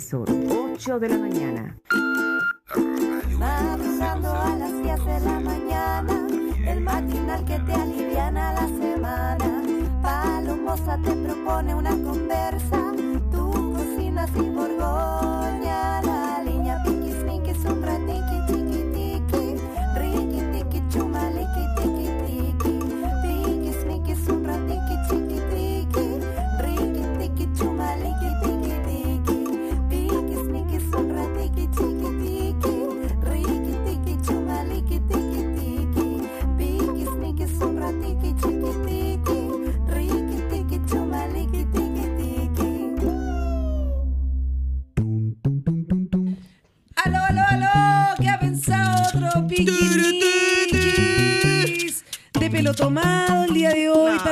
Sur, 8 de la mañana. Madrugando a las 10 de la mañana, el matinal que te aliviana la semana. Palomosa te propone una conversa,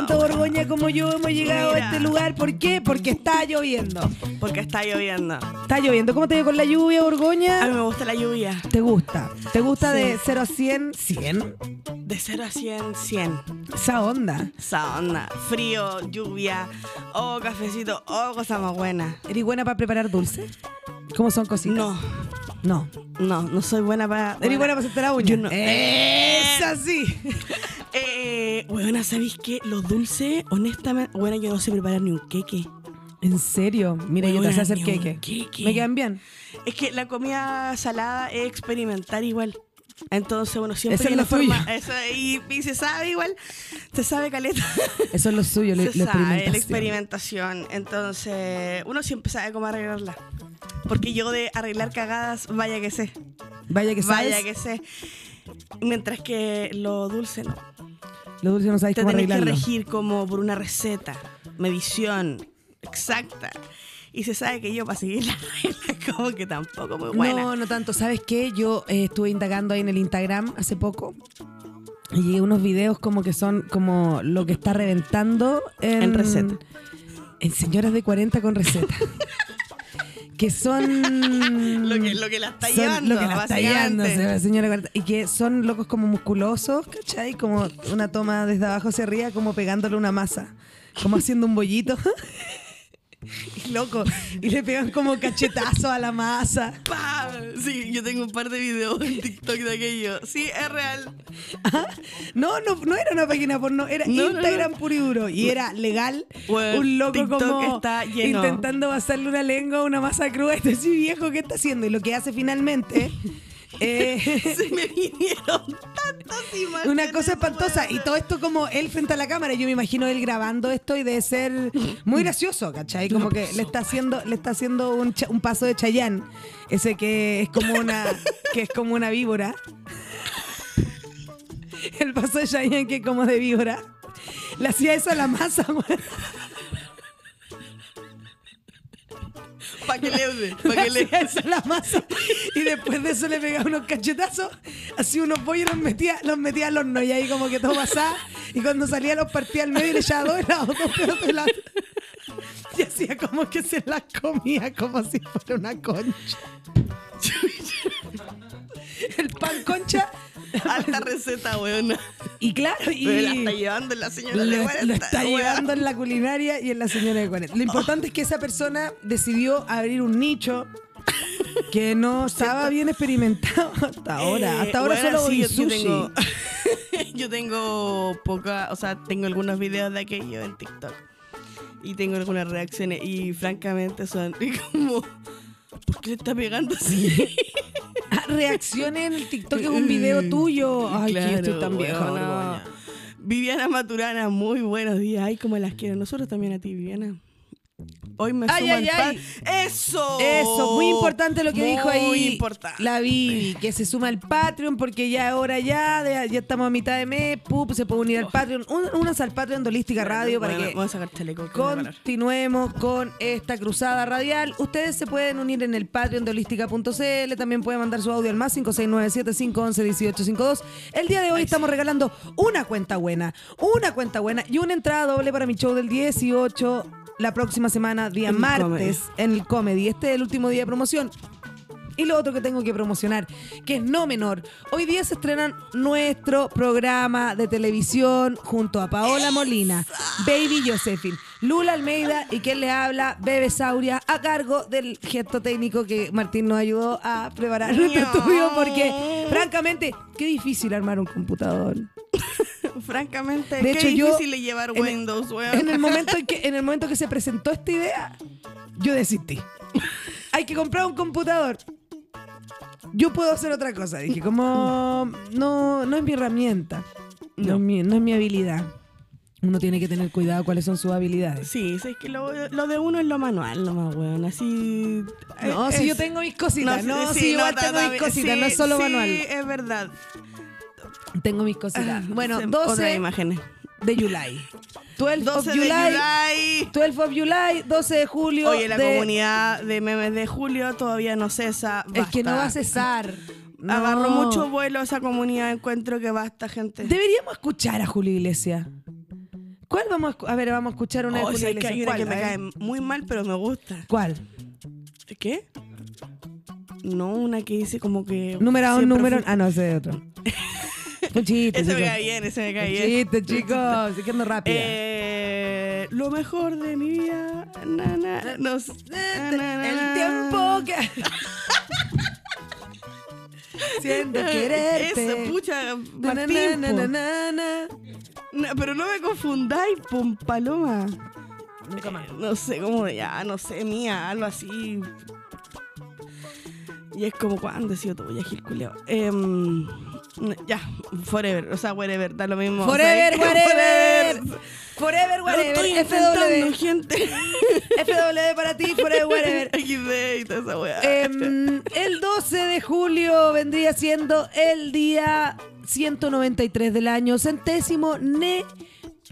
tanto Borgoña como yo hemos llegado Mira. a este lugar. ¿Por qué? Porque está lloviendo. Porque está lloviendo. Está lloviendo. ¿Cómo te dio con la lluvia, A mí Borgoña? me gusta la lluvia. ¿Te gusta? ¿Te gusta Sí. de 0 a 100? 100. De 0 a 100, 100. Esa onda. Esa onda. Frío, lluvia, oh, cafecito, oh, cosa más buena. ¿Eres buena para preparar dulce? ¿Cómo son cositas? No, No. no, no soy buena para. ¿Eres buena para la uña? Yo no. ¡Esa sí! Eh, bueno, ¿sabéis qué? Los dulces, honestamente, bueno, yo no sé preparar ni un queque. ¿En serio? Mira, yo te sé hacer queque. queque. ¿Me quedan bien? Es que la comida salada es experimentar igual. Entonces, bueno, siempre Eso es lo forma-. Eso, y, y se sabe igual, se sabe caleta. Eso es lo suyo, lo, se lo sabe, la experimentación. experimentación. Entonces, uno siempre sabe cómo arreglarla. Porque yo de arreglar cagadas, vaya que sé. Vaya que sabes. Vaya que sé. Mientras que lo dulce no. Lo dulce no sabes Te cómo tenés que arreglarlo. regir como por una receta, medición exacta. Y se sabe que yo para seguir la regla como que tampoco muy buena. No, no tanto. ¿Sabes qué? Yo eh, estuve indagando ahí en el Instagram hace poco. Y unos videos como que son como lo que está reventando en, En receta. En señoras de 40 con receta. que son. Lo que- lo que la está son llevando, Lo que la está llevando, se- señora 40. Y que son locos como musculosos, ¿cachai? Como una toma desde abajo hacia arriba, como pegándole una masa. Como haciendo un bollito. Y loco. Y le pegan como cachetazo a la masa. ¡Pam! Sí, yo tengo un par de videos en TikTok de aquello. Sí, es real. No, no, no era una página porno, era No, no, Instagram no. puro y duro. Y era legal. Bueno, un loco TikTok como está lleno. intentando pasarle una lengua a una masa cruda. Este sí, viejo, ¿qué está haciendo? Y lo que hace finalmente. Eh, Se me vinieron tantas imágenes. una cosa espantosa. Y todo esto como él frente a la cámara. Yo me imagino él grabando esto y debe ser muy gracioso, ¿cachai? Como que le está haciendo, le está haciendo un, cha- un paso de Chayán. Ese que es como una, que es como una víbora. El paso de Chayán que es como de víbora. Le hacía eso a la masa, güey. Para que le Le para que le hacía eso a la masa. Y después de eso le pegaba unos cachetazos. Así unos pollos los metía, los metía al horno. Y ahí como que todo pasaba. Y cuando salía los partía al medio y le echaba dos helados, dos pedazos de helado. Y hacía como que se las comía como si fuera una concha. El pan concha. Alta receta, weona. Y claro, y la está llevando la señora lo, de lo 40, está weón. llevando en la culinaria y en la señora de 40. Lo importante es que esa persona decidió abrir un nicho que no estaba bien experimentado hasta ahora. Eh, Hasta ahora bueno, solo sí, yo sushi. tengo, yo tengo poca, o sea, tengo algunos videos de aquello en TikTok. Y tengo algunas reacciones y francamente son como ¿Por qué le está pegando así? Reacciones en el TikTok es un video tuyo. Ay, que yo estoy tan vieja. Borgoña. Viviana Maturana, muy buenos días. Ay, como las quiero. Nosotros también a ti, Viviana. Hoy me Ay, sumo ay, al ay. ¡Eso! Eso, muy importante lo que dijo ahí Muy importante. la Vivi, que se suma al Patreon porque ya ahora ya, de- ya estamos a mitad de mes, pup, se puede unir al Patreon, Un- únanse al Patreon de Holística Radio para Bueno, que Vamos a parar. continuemos con esta cruzada radial. Ustedes se pueden unir en el Patreon de holística.cl, también pueden mandar su audio al más 569-7511-1852. El día de hoy estamos regalando una cuenta buena, una cuenta buena y una entrada doble para mi show del 18 la próxima semana, día el martes, en el Comedy. Este es el último día de promoción. Y lo otro que tengo que promocionar, que es no menor. Hoy día se estrena nuestro programa de televisión junto a Paola Molina, Baby Josephine, Lula Almeida y quien le habla, Bebe Sauria, a cargo del gesto técnico que Martín nos ayudó a preparar nuestro estudio porque, francamente, qué difícil armar un computador. Francamente, De qué hecho, yo, difícil es llevar en- Windows, weón. En el momento en que, en el momento que se presentó esta idea, yo desistí. Hay que comprar un computador. Yo puedo hacer otra cosa. Dije, como no, no es mi herramienta. No, No. es mi, no es mi habilidad. Uno tiene que tener cuidado cuáles son sus habilidades. Sí, sí, es que lo, lo de uno es lo manual nomás, weón. Así. No, es- si yo tengo mis cositas. No, sí, si igual no, tengo mis ta- cositas. sí, no es solo sí, manual. es verdad. Tengo mis cositas. Bueno, Se- Otras 12 imágenes. de July. 12 of 12 de July. July. 12 of July, 12 de julio. Oye, la de- comunidad de memes de julio todavía no cesa. Es que no va a cesar. No. Agarró mucho vuelo esa comunidad. Encuentro que basta, gente. Deberíamos escuchar a Julio Iglesias. ¿Cuál vamos a A ver, vamos a escuchar una de Oh, Julio Iglesias. hay una que me A cae muy mal, pero me gusta. ¿Cuál? ¿Qué? No, una que dice como que. Número un, siempre número. Ah, no, ese es otro. Un chiste, Ese me cae bien, ese me cae bien. chiste, chicos. Estoy quedando rápida. Eh, lo mejor de mi vida. na, na, no sé, na, na, na, El tiempo que. Siento quererte. Eso, pucha, Martín, pero no me confundáis, pum, paloma. Nunca más. No sé cómo, ya, no sé, mía, algo así. Y es como, ¿cuándo he sido tuya, Gil Culeo? Em, ya, forever, o sea, whatever, da lo mismo. Forever, o sea, whatever. Forever, Lo whatever. estoy intentando, FW. gente. FW para ti, forever, whatever. XD y toda esa weá. Em, el 12 de julio vendría siendo el día 193 del año, centésimo ne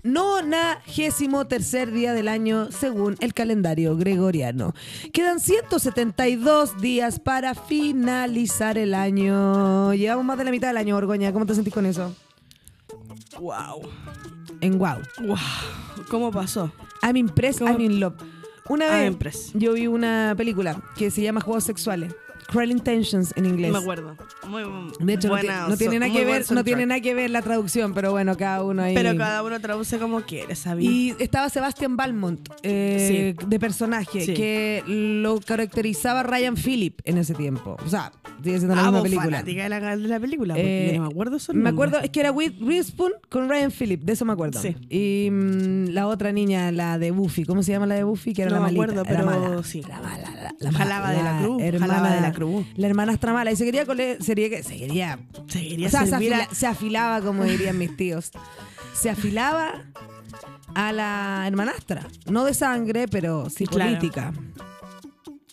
nonagésimo tercer día del año según el calendario gregoriano. Quedan 172 días para finalizar el año. Llevamos más de la mitad del año, Borgoña. ¿Cómo te sentís con eso? wow. En wow. Wow. ¿Cómo pasó? I'm impressed, ¿Cómo? I'm in love. Una I'm vez yo vi una película que se llama Juegos Sexuales. Cruel Intentions en inglés. Me acuerdo. Muy De hecho, no, buena, ti- no tiene nada muy que ver, no tiene nada que ver la traducción, pero bueno, cada uno ahí. Pero cada uno traduce como quiere, ¿sabes? Y estaba Sebastian Balmont eh, de personaje Sí. que lo caracterizaba Ryan Phillip en ese tiempo. O sea, sigue siendo la Ah, misma película. de la, de la película, Eh, yo no me acuerdo su Me nombre. acuerdo, es que era With Witherspoon con Ryan Phillip, de eso me acuerdo. Sí. Y mm, la otra niña, la de Buffy, ¿cómo se llama la de Buffy? Que era No la me malita, acuerdo, era pero mala, sí. Mala, la, la Jalaba de la cruz, hermana- jalaba de la La hermanastra mala. Y se quería, cole- sería que- se quería Se quería o sea, se, servir a- afila- se afilaba, como dirían mis tíos. Se afilaba a la hermanastra. No de sangre, pero sí Claro. política.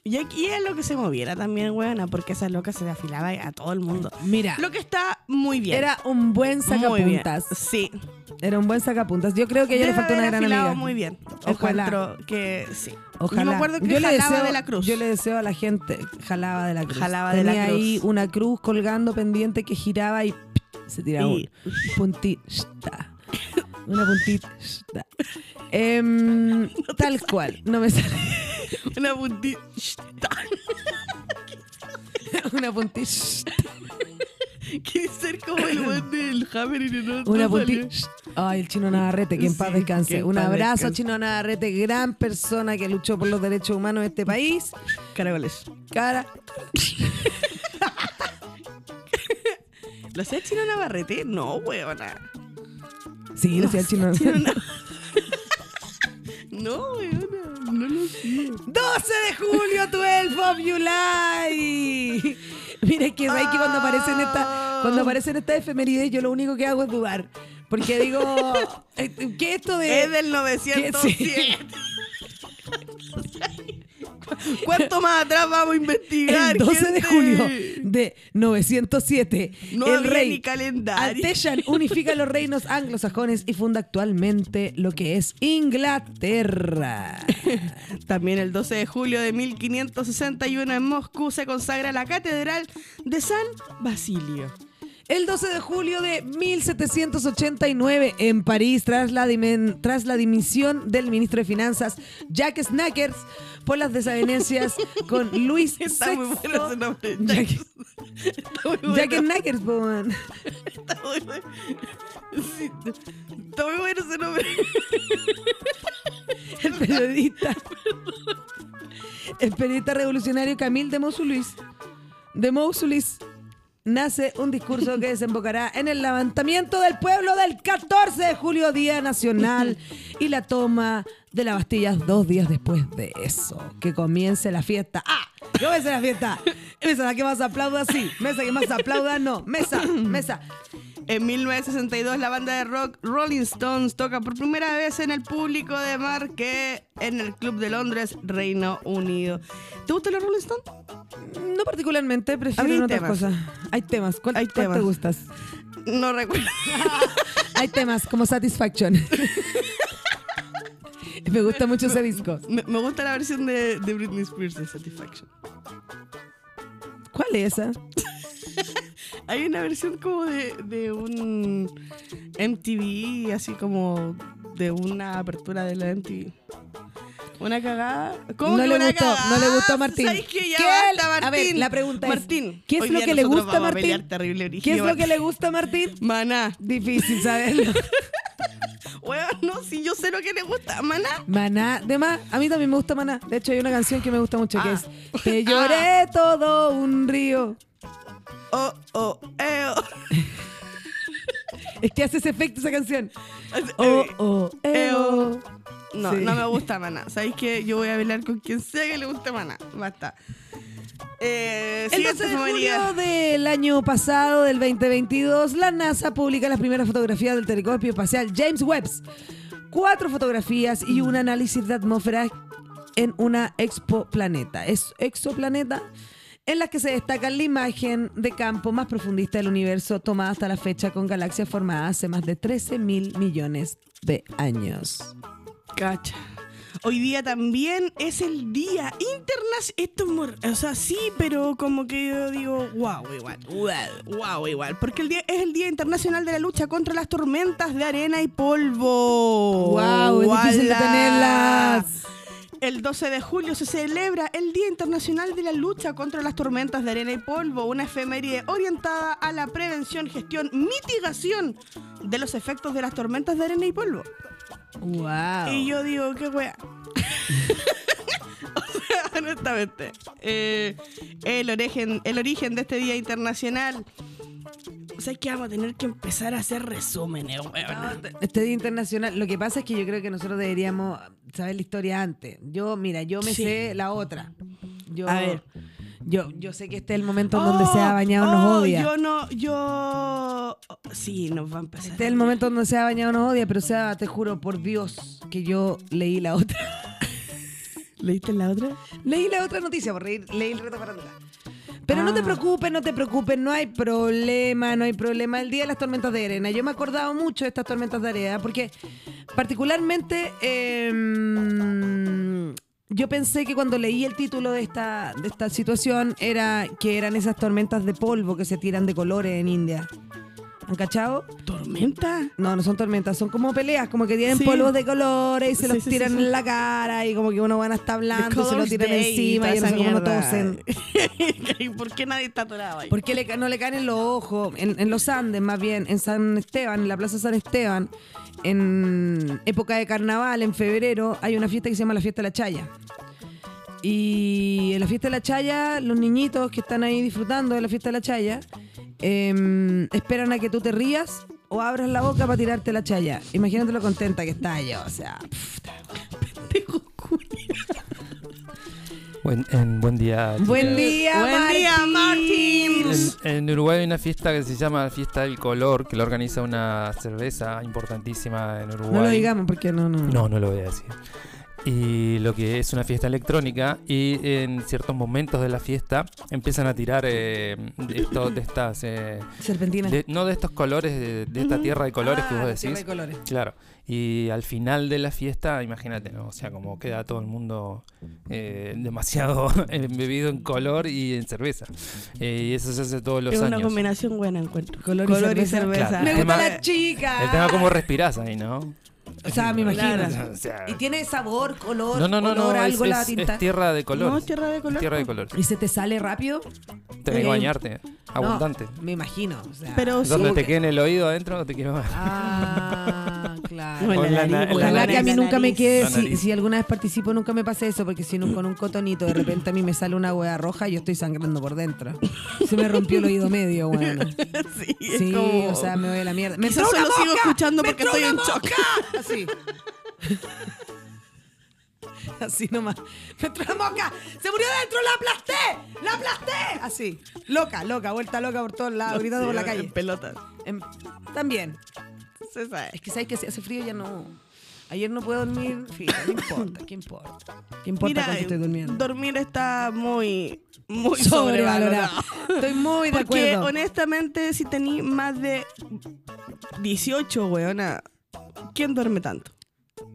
Y aquí es lo que se moviera también, weona, porque esa loca se le afilaba a todo el mundo. Mira, Lo que está muy bien. era un buen sacapuntas. Sí. Era un buen sacapuntas. Yo creo que a ella le faltó una gran amiga. muy bien. Ojalá. Encuentro que sí. Ojalá. Yo me acuerdo que Yo le jalaba deseo- de la cruz. Yo le deseo a la gente, jalaba de la cruz. Jalaba de la cruz. ahí una cruz colgando pendiente que giraba y se tiraba Y- un puntita. Una puntita. Em, tal cual. No me sale. Una puntita. una puntita. Quiere ser como el buen del Hammer y no Una puntita. Ay, el chino Navarrete, que en paz Sí, descanse. en Un paz abrazo, descanse. chino Navarrete, gran persona que luchó por los derechos humanos de este país. Caracoles. Cara. ¿Lo hacía Chino Navarrete? No, weona. Sí, lo hacía el chino. Chino Na- No, weona. No lo hacía. 12 de julio, 12 of July. Mira, es que, ¿sabes que cuando aparecen esta, cuando aparecen estas efemérides, yo lo único que hago es dudar. Porque digo, eh, ¿qué esto de. Es del 907. ¿Cuánto más atrás vamos a investigar? el 12 de julio de 907, No el rey ni calendario. Alteshan unifica los reinos anglosajones y funda actualmente lo que es Inglaterra. También el 12 de julio de 1561 en Moscú se consagra la Catedral de San Basilio. El 12 de julio de 1789 en París, tras la, dimen- tras la dimisión del ministro de Finanzas Jacques Snackers por las desavenencias con Luis Está muy VI. bueno ese nombre. Jacques, Está muy bueno. Jacques Snackers, man. Está muy bueno. Sí, está muy bueno ese nombre. el periodista. El periodista revolucionario Camille de Mousulis. De Mousulis nace un discurso que desembocará en el levantamiento del pueblo del 14 de julio, Día Nacional, y la toma de la Bastilla dos días después de eso. Que comience la fiesta. ¡Ah! ¿Qué comience la fiesta? Mesa, la que más aplauda, sí. Mesa que más aplauda, no. Mesa, mesa. En 1962 la banda de rock Rolling Stones toca por primera vez en el público de Marque en el Club de Londres, Reino Unido. ¿Te gustan los Rolling Stones? No particularmente, prefiero en otras temas. cosas. Hay temas. ¿Cuál, Hay cuál temas. te gustas? No recuerdo. Hay temas como Satisfaction. Me gusta mucho ese disco. Me, me gusta la versión de, de Britney Spears de Satisfaction. ¿Cuál es esa? Hay una versión como de, de un MTV, así como de una apertura de la MTV. Una cagada. ¿Cómo No que le una gustó, cagada? no le gustó a Martín. ¿Sabes qué? Ya ¿Qué? basta, Martín. A ver, la pregunta es, Martín, ¿qué es lo que le gusta a Martín? terrible, ¿Qué es lo que le gusta a Martín? Maná. Difícil saberlo. Weón, no, si yo sé lo que le gusta. Maná. Maná, de más, a mí también me gusta Maná. De hecho, hay una canción que me gusta mucho que Ah. es Te lloré todo un río. Oh, oh, eh, oh. Es que hace ese efecto esa canción. Eh, Oh, oh, eh, eh, oh. No, Sí. no me gusta Maná. ¿Sabéis que Yo voy a bailar con quien sea que le guste Maná. Basta. Eh, El siguiente 12 de julio del año pasado, del 2022, la NASA publica las primeras fotografías del telescopio espacial James Webb. Cuatro fotografías y un análisis de atmósfera en una expoplaneta. Es exoplaneta en las que se destaca la imagen de campo más profundista del universo tomada hasta la fecha con galaxias formadas hace más de 13 mil millones de años. Cacha. Hoy día también es el día internacional. Esto es O sea, sí, pero como que yo digo, wow, igual. Wow, wow, igual. Porque el día es el Día Internacional de la Lucha contra las Tormentas de Arena y Polvo. ¡Wow! Es difícil de tenerlas. El 12 de julio se celebra el Día Internacional de la Lucha contra las Tormentas de Arena y Polvo, una efeméride orientada a la prevención, gestión, mitigación de los efectos de las tormentas de arena y polvo. ¡Wow! Y yo digo, qué wea. o sea, honestamente. eh, el, origen, el origen de este día internacional. O sea, es que vamos a tener que empezar a hacer resúmenes, weón. Este Día Internacional, lo que pasa es que yo creo que nosotros deberíamos saber la historia antes. Yo, mira, yo me Sí. sé la otra. Yo, A ver. Yo, yo sé que este es el momento en donde se ha bañado nos oh, odia. Yo no, yo. sí, nos va a empezar. Este es el momento donde se ha bañado nos odia, pero sea, te juro por Dios que yo leí la otra. ¿Leíste la otra? leí la otra noticia, por reír, leí el reto farándula. Pero no te Ah. preocupes, no te preocupes, no hay problema, no hay problema. El día de las tormentas de arena. Yo me he acordado mucho de estas tormentas de arena porque particularmente em, yo pensé que cuando leí el título de esta, de esta situación era que eran esas tormentas de polvo que se tiran de colores en India. ¿Han cachado? ¿Tormenta? No, no son tormentas, son como peleas, como que tienen Sí. polvos de colores y se Sí, los sí, tiran en la cara y como que uno van a estar hablando y se lo Colors tiran Day, encima y no sé cómo tosen. ¿Y ¿Por qué nadie está atorado ahí? ¿Por qué le no le caen en los ojos? En, en los Andes, más bien, en San Esteban, en la Plaza San Esteban, en época de carnaval, en febrero, hay una fiesta que se llama la Fiesta de la Chaya. Y en la Fiesta de la Chaya, los niñitos que están ahí disfrutando de la Fiesta de la Chaya, em, esperan a que tú te rías o abras la boca para tirarte la chaya. Imagínate lo contenta que está yo, o sea... pff, Buen, en- buen día. Buen chicas. día, Buen día, Martín. En, en Uruguay hay una fiesta que se llama Fiesta del Color, que lo organiza una cerveza importantísima en Uruguay. No lo digamos porque no, no. No, no lo voy a decir. Y lo que es una fiesta electrónica y en ciertos momentos de la fiesta empiezan a tirar eh, de, esto- de estas... eh, Serpentina. de- no de estos colores, de, de esta tierra de colores que Ah, vos tierra decís. de colores. Claro. Y al final de la fiesta, imagínate, ¿no? O sea, como queda todo el mundo eh, demasiado embebido en color y en cerveza. Eh, y eso se hace todos los es una años. combinación buena, encuentro. Color y cerveza. Claro. Me El gusta tema- la chica. El tema cómo respirás ahí, ¿no? O sea, me imagino. Claro. O sea, Y tiene sabor, color, no, no, no, olor, no, es, algo la es- tinta. es tierra de color. No, tierra de color. Tierra de color. ¿Y se te sale rápido? Tenés que Eh, bañarte. Abundante. No, me imagino. o sea. Pero sí. ¿Dónde te quede en el oído adentro? Te quiero ver. Ah, claro. La la Ojalá que a mí la nunca me quede, La si, si alguna vez participo, nunca me pase eso, porque si no, con un cotonito de repente a mí me sale una hueá roja, yo estoy sangrando por dentro. Se me rompió el oído medio, bueno. sí, es Sí, como- o sea, me voy a la mierda. ¡Me solo sigo escuchando ¡Me porque estoy en shock. Así. Así nomás. ¡Me entró una mosca! ¡Se murió dentro! ¡La aplasté! ¡La aplasté! Así. Loca, loca, vuelta loca por todos lados, gritando por la calle. en pelota. También. Se sabe. Es que sabes que si hace frío ya no. Ayer no puedo dormir, fíjate, no importa, ¿qué importa? ¿Qué importa Mira, cuánto estoy durmiendo? dormir está muy, muy sobrevalorado. Estoy muy de Porque acuerdo. honestamente, si tení más de 18, weona, ¿quién duerme tanto?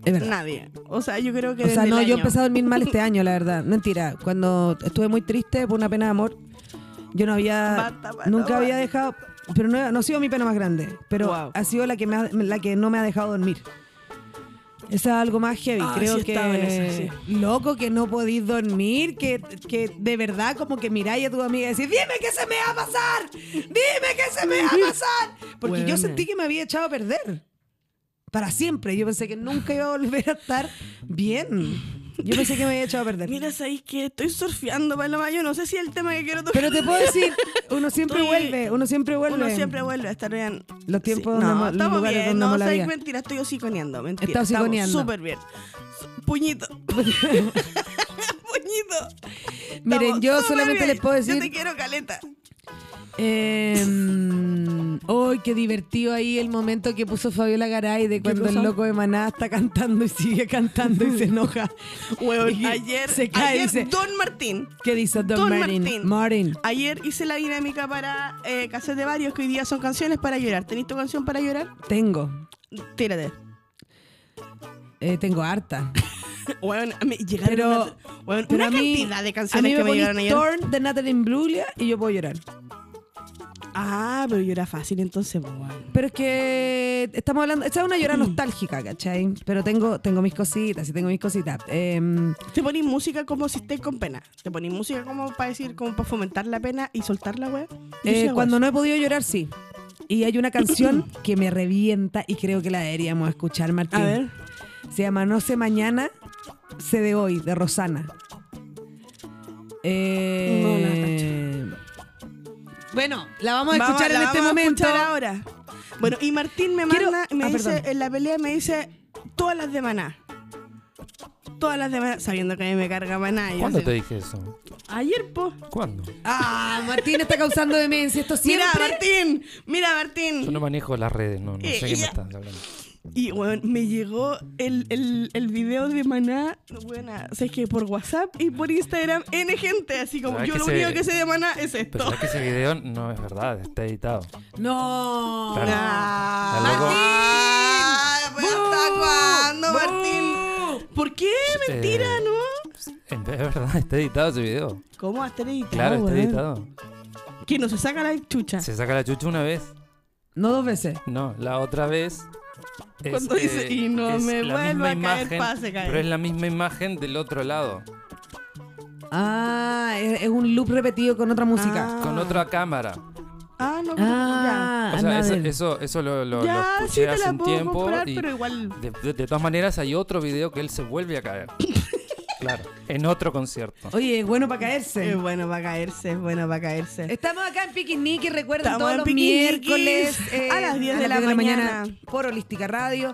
Es verdad. Nadie. O sea, yo creo que O sea, no, yo empecé a dormir mal este año, la verdad. Mentira. Cuando estuve muy triste por una pena de amor, yo no había. Basta, basta, nunca basta. había dejado. Pero no, no ha sido mi pena más grande. Pero Wow. ha sido la que, me ha- la que no me ha dejado dormir. Esa es algo más heavy. Ah, Creo sí que. estaba en esa, Loco, que no podís dormir. Que, que de verdad, como que miráis a tu amiga y decís: Dime que se me va a pasar. Dime que se me va a pasar. Porque yo Buena. sentí que me había echado a perder. Para siempre. Yo pensé que nunca iba a volver a estar bien. Yo pensé que me había echado a perder. Mira, sabéis que estoy surfeando, Paloma. Yo no sé si es el tema que quiero tocar. Pero te puedo decir, uno siempre Estoy- vuelve, uno siempre vuelve. Uno siempre vuelve a estar bien. Los tiempos Sí. donde no, estamos lugares bien, donde no, sabéis vida. mentira, estoy hociconeando, mentira. Está estamos hociconeando. súper bien. Puñito. Puñito. Miren, yo solamente bien. les puedo Yo te decir. quiero caleta. Eh, ¡Ay, qué divertido ahí el momento que puso Fabiola Garay de cuando el loco de Maná está cantando y sigue cantando y se enoja. Huevón, Y ayer, se cae ayer dice, Don Martín. ¿qué dice Don? Martín. Martin. Ayer hice la dinámica para eh, cassette de varios que hoy día son canciones para llorar. ¿Tenés tu canción para llorar? Tengo, Tírate. eh, tengo harta. Bueno, me llegaron Pero- una, Pero una a mí, cantidad de a canciones que me llegaron ayer. Torn de Natalie Imbruglia y yo puedo llorar. Ah, pero llora fácil entonces, pues, weón. Pero es que estamos hablando, esta es una llora nostálgica, ¿cachai? Pero tengo, tengo mis cositas, y tengo mis cositas. Em, Te ponís música como si estés con pena. Te ponís música como para decir, como para fomentar la pena y soltar la weá. Yo eh, cuando no he podido llorar, sí. Y hay una canción que me revienta y creo que la deberíamos escuchar, Martín. A ver. Se llama No sé mañana, sé de hoy, de Rosana. Eh, bueno, la vamos a Vamos- escuchar la en este vamos a momento. escuchar ahora. Bueno, y Martín me Quiero- manda, me Ah, dice, perdón. en la pelea me dice todas las de Maná. Todas las de Maná, sabiendo que a mí me carga Maná. yo ¿Cuándo te dije eso? Ayer, po. ¿Cuándo? Ah, Martín está causando demencia. Esto siempre. Mira, Martín, mira, Yo Martín. no manejo las redes, no, no Eh, sé qué me estás hablando. Y, weón, me llegó el, el, el video de Maná, buena, o sea, es que por WhatsApp y por Instagram, N gente, así como ¿Sabes yo lo se- único que sé de Maná es Pero esto. sabes que ese video no es verdad, está editado. No. Claro. Pero ¿Hasta cuándo. Martín? ¿Por qué? Mentira, Eh, ¿no? De verdad, está editado ese video. ¿Cómo estar editado? Claro, está editado. Que no se saca la chucha. Se saca la chucha una vez. No dos veces. No, la otra vez. Es, eh, Cuando dice, "Y no me vuelva a caer, pase, caer". Pero es la misma imagen del otro lado. Ah, es, es un loop repetido con otra música. Ah. Con otra cámara. Ah, no, Ah, O sea, eso, eso, eso lo, lo, ya. lo Ya, sí escuché hace un tiempo. comprar, y pero igual... de, de- de todas maneras, hay otro video que él se vuelve a caer. claro. En otro concierto. Oye, bueno para caerse. Es bueno para caerse, es bueno para caerse. Estamos acá en Piquiniqui, recuerden Estamos todos en los miércoles eh, a las 10 de la mañana. por Holística Radio.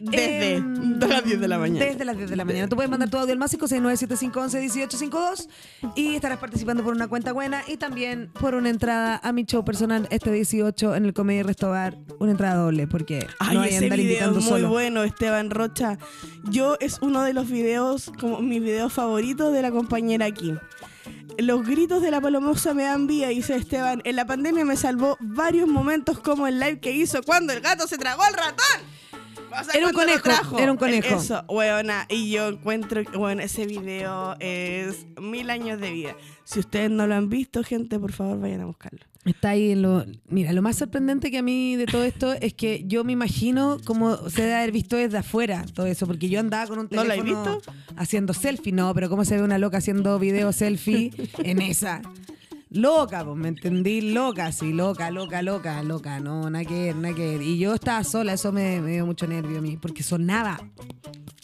Desde Em, de las 10 de la mañana. Desde las 10 de la mañana. Tú puedes mandar tu audio al más 56975111852 y estarás participando por una cuenta buena y también por una entrada a mi show personal este 18 en el Comedy Restobar. Una entrada doble porque Ay, no hay ese andar video invitando es muy solo. bueno, Esteban Rocha. Yo es uno de los videos, como mis videos favoritos de la compañera aquí. Los gritos de la palomosa me dan vida, dice Esteban. En la pandemia me salvó varios momentos como el live que hizo cuando el gato se tragó al ratón. O sea, Era un conejo, era un conejo. Eso, weona. Y yo encuentro, bueno, ese video es mil años de vida. Si ustedes no lo han visto, gente, por favor, vayan a buscarlo. Está ahí en lo. Mira, lo más sorprendente que a mí de todo esto es que yo me imagino cómo se debe haber visto desde afuera todo eso, porque yo andaba con un ¿No teléfono la has visto? haciendo selfie, no, pero cómo se ve una loca haciendo video selfie en esa. Loca, pues, ¿me entendí? Loca, sí, loca, loca, loca, loca, no, nada que ver, nada que ver. Y yo estaba sola, eso me, me dio mucho nervio a mí, porque sonaba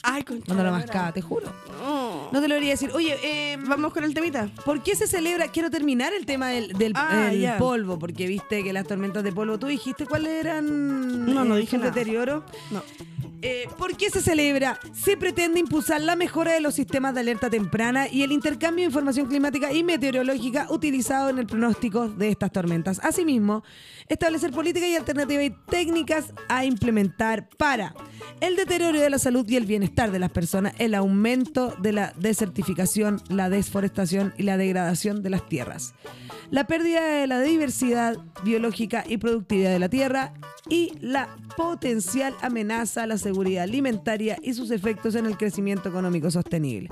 Ay, concha. cuando lo mascaba, te juro. No. No te lo debería decir. Oye, eh, Vamos con el temita. ¿Por qué se celebra? Quiero terminar el tema del, del- Ah, el polvo, porque viste que las tormentas de polvo, ¿tú dijiste cuáles eran? No, no eh, dije el nada. deterioro. No. Eh, ¿Por qué se celebra? Se pretende impulsar la mejora de los sistemas de alerta temprana y el intercambio de información climática y meteorológica en el pronóstico de estas tormentas. Asimismo, establecer políticas y alternativas y técnicas a implementar para el deterioro de la salud y el bienestar de las personas, el aumento de la desertificación, la desforestación y la degradación de las tierras, la pérdida de la diversidad biológica y productividad de la tierra y la potencial amenaza a la seguridad alimentaria y sus efectos en el crecimiento económico sostenible.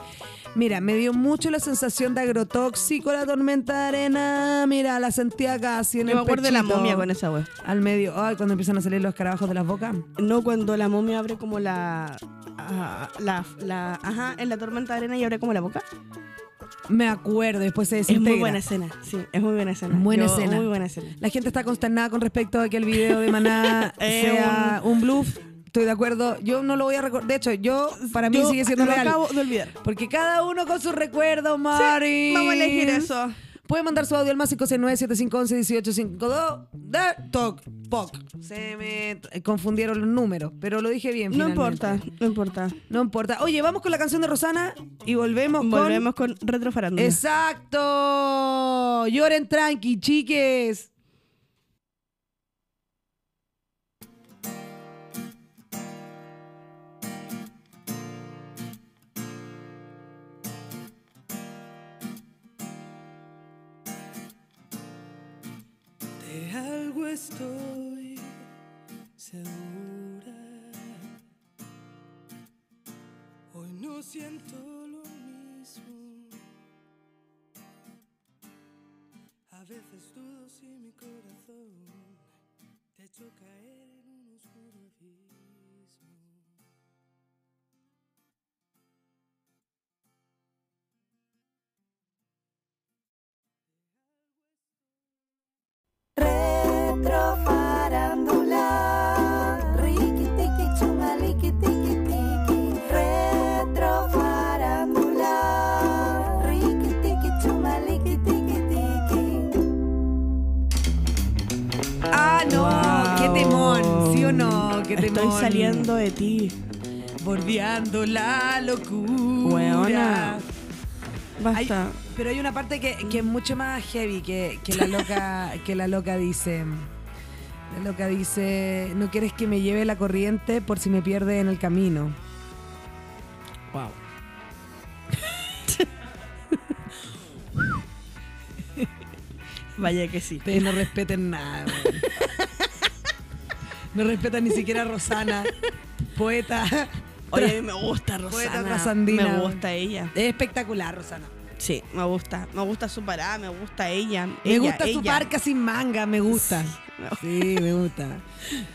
Mira, me dio mucho la sensación de agrotóxico la tormenta de arena. Mira, la sentía casi en Yo el me acuerdo de la momia con esa wea. Al medio, ay, cuando empiezan a salir los escarabajos de las bocas. No, cuando la momia abre como la, ah, la, la. Ajá, en la tormenta de arena y abre como la boca. Me acuerdo, después se Es desintegra. muy buena escena, sí, es muy buena escena. Buena Yo- escena. Muy buena escena. La gente está consternada con respecto a que el video de Maná sea un bluff. Estoy de acuerdo. Yo no lo voy a recordar. De hecho, yo, para mí Yo sigue siendo lo real. acabo de olvidar. Porque cada uno con sus recuerdos, Mari. Vamos a elegir eso. Puede mandar su audio al más 569-7511-1852. Da, toc, poc. Se me confundieron los números, pero lo dije bien. No finalmente. importa, no importa. No importa. Oye, vamos con la canción de Rosana y volvemos, Volvemos con retrofarándula. con. ¡Exacto! Lloren tranqui, chiques. Estoy segura. Hoy no siento lo mismo. A veces dudo si mi corazón te hecho caer en un oscuro abismo. Retrofarándula. Riqui tiqui chuma liqui tiqui tiqui. Retrofarándula. Riqui tiqui chuma liqui tiqui tiqui. Ah, no, Wow. qué temón, ¿sí o no? Qué temón. Estoy saliendo de ti. Bordeando la locura. Weona. Hay- pero hay una parte que, que es mucho más heavy que, que la loca que la loca dice. La loca dice, no quieres que me lleve la corriente por si me pierde en el camino. Wow. Vaya que sí. Ustedes no respeten nada. weón. No respetan ni siquiera a Rosana, poeta. Oye, a mí me gusta Rosana. Me gusta ella. Es espectacular, Rosana. Sí, me gusta. Me gusta su parada, me gusta ella. Me Ella, gusta su ella. parca sin manga, me gusta. Sí, Sí, me gusta.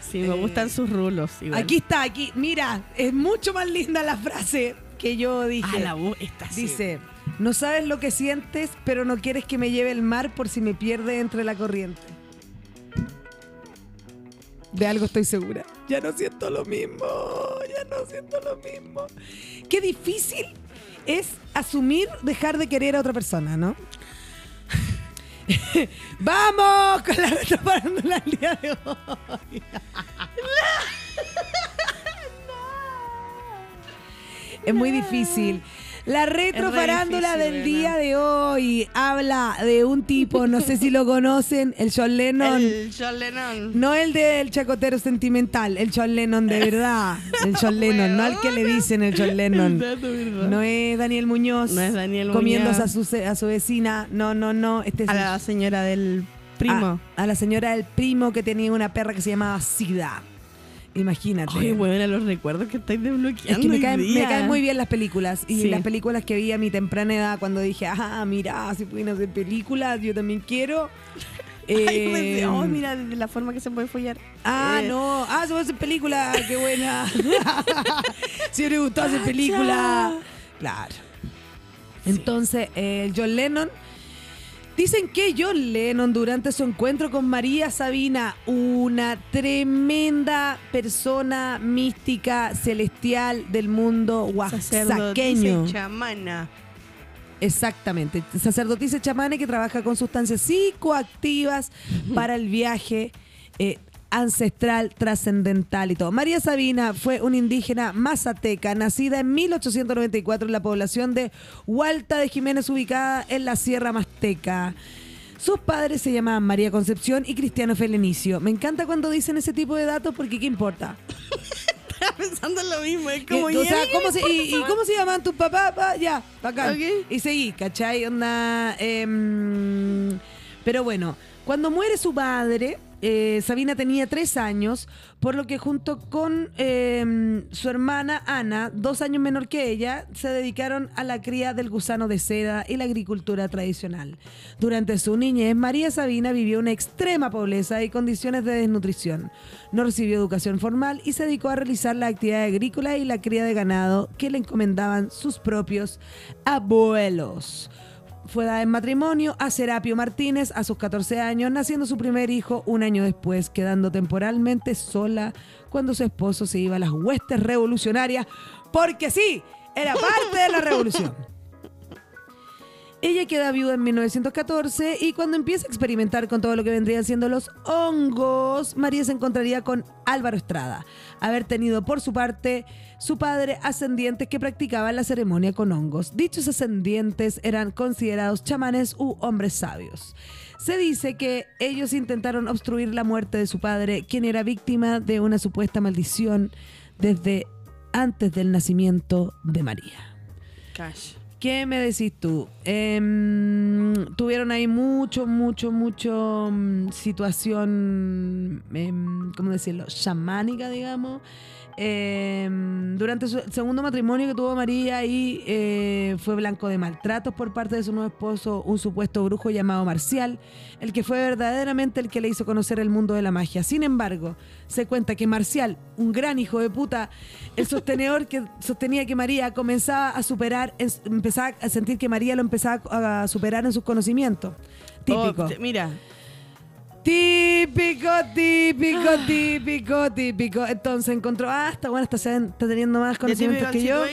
Sí, me gustan sus rulos. igual. Aquí está, aquí. Mira, es mucho más linda la frase que yo dije. Ah, la voz está así. Dice, no sabes lo que sientes, pero no quieres que me lleve el mar por si me pierde entre la corriente. De algo estoy segura. Ya no siento lo mismo, ya no siento lo mismo. Qué difícil es asumir dejar de querer a otra persona, ¿no? ¡Vamos con la día de hoy! Es muy difícil. La retrofarándula del ¿verdad? día de hoy habla de un tipo, no sé si lo conocen, el John Lennon. El John Lennon. No el del chacotero sentimental, el John Lennon de verdad. El John Lennon, no el que le dicen el John Lennon. No es Daniel Muñoz. No es Daniel Comiéndose a Muñoz. su, a su vecina. No, no, no. Este es A el- la señora del primo. A, a la señora del primo que tenía una perra que se llamaba Sida. Imagínate. Oye, bueno, los recuerdos que estáis desbloqueando. Es que me caen, me caen muy bien las películas. Y Sí. las películas que vi a mi temprana edad cuando dije, ah, mira, si pueden hacer películas, yo también quiero. Ay, Eh, desde- oh, mira, de la forma que se puede follar. Ah, Eh, no. Ah, se puede hacer película. Qué buena. si me gustó hacer película. Claro. Entonces, eh, John Lennon. Dicen que John Lennon, durante su encuentro con María Sabina, una tremenda persona mística celestial del mundo oaxaqueño. Chamana. Exactamente. Sacerdotisa chamane que trabaja con sustancias psicoactivas para el viaje eh, ancestral, trascendental y todo. María Sabina fue una indígena mazateca, nacida en 1894 en la población de Hualta de Jiménez, ubicada en la Sierra Mazteca. Sus padres se llamaban María Concepción y Cristiano Felenicio. Me encanta cuando dicen ese tipo de datos porque ¿qué importa? Estaba pensando en lo mismo. Es como, ¿y sea, ¿cómo se, y, esa y cómo se llaman tus papás? Pa, ya, bacán. Ok. Y seguí, ¿cachai? Onda. em, pero bueno, cuando muere su padre, eh, Sabina tenía tres años, por lo que junto con em, su hermana Ana, dos años menor que ella, se dedicaron a la cría del gusano de seda y la agricultura tradicional. Durante su niñez, María Sabina vivió una extrema pobreza y condiciones de desnutrición. No recibió educación formal y se dedicó a realizar la actividad agrícola y la cría de ganado que le encomendaban sus propios abuelos. Fue dada en matrimonio a Serapio Martínez a sus 14 años, naciendo su primer hijo un año después, quedando temporalmente sola cuando su esposo se iba a las huestes revolucionarias, porque sí, era parte de la revolución. Ella queda viuda en 1914 y cuando empieza a experimentar con todo lo que vendrían siendo los hongos, María se encontraría con Álvaro Estrada, haber tenido por su parte su padre ascendientes que practicaban la ceremonia con hongos. Dichos ascendientes eran considerados chamanes u hombres sabios. Se dice que ellos intentaron obstruir la muerte de su padre, quien era víctima de una supuesta maldición desde antes del nacimiento de María. Cash. ¿Qué me decís tú? Em, tuvieron ahí mucho, mucho, mucho mm, situación, em, ¿cómo decirlo? Chamánica, digamos. Em, durante su segundo matrimonio que tuvo María, ahí eh, fue blanco de maltratos por parte de su nuevo esposo, un supuesto brujo llamado Marcial, el que fue verdaderamente el que le hizo conocer el mundo de la magia. Sin embargo, se cuenta que Marcial, un gran hijo de puta, el sostenedor que sostenía que María comenzaba a superar, empezaba a sentir que María lo empezaba a superar en sus conocimientos. Típico. Oh, te- mira, Típico, típico, típico, típico. Entonces encontró, ah, está bueno, está, está teniendo más conocimientos que yo.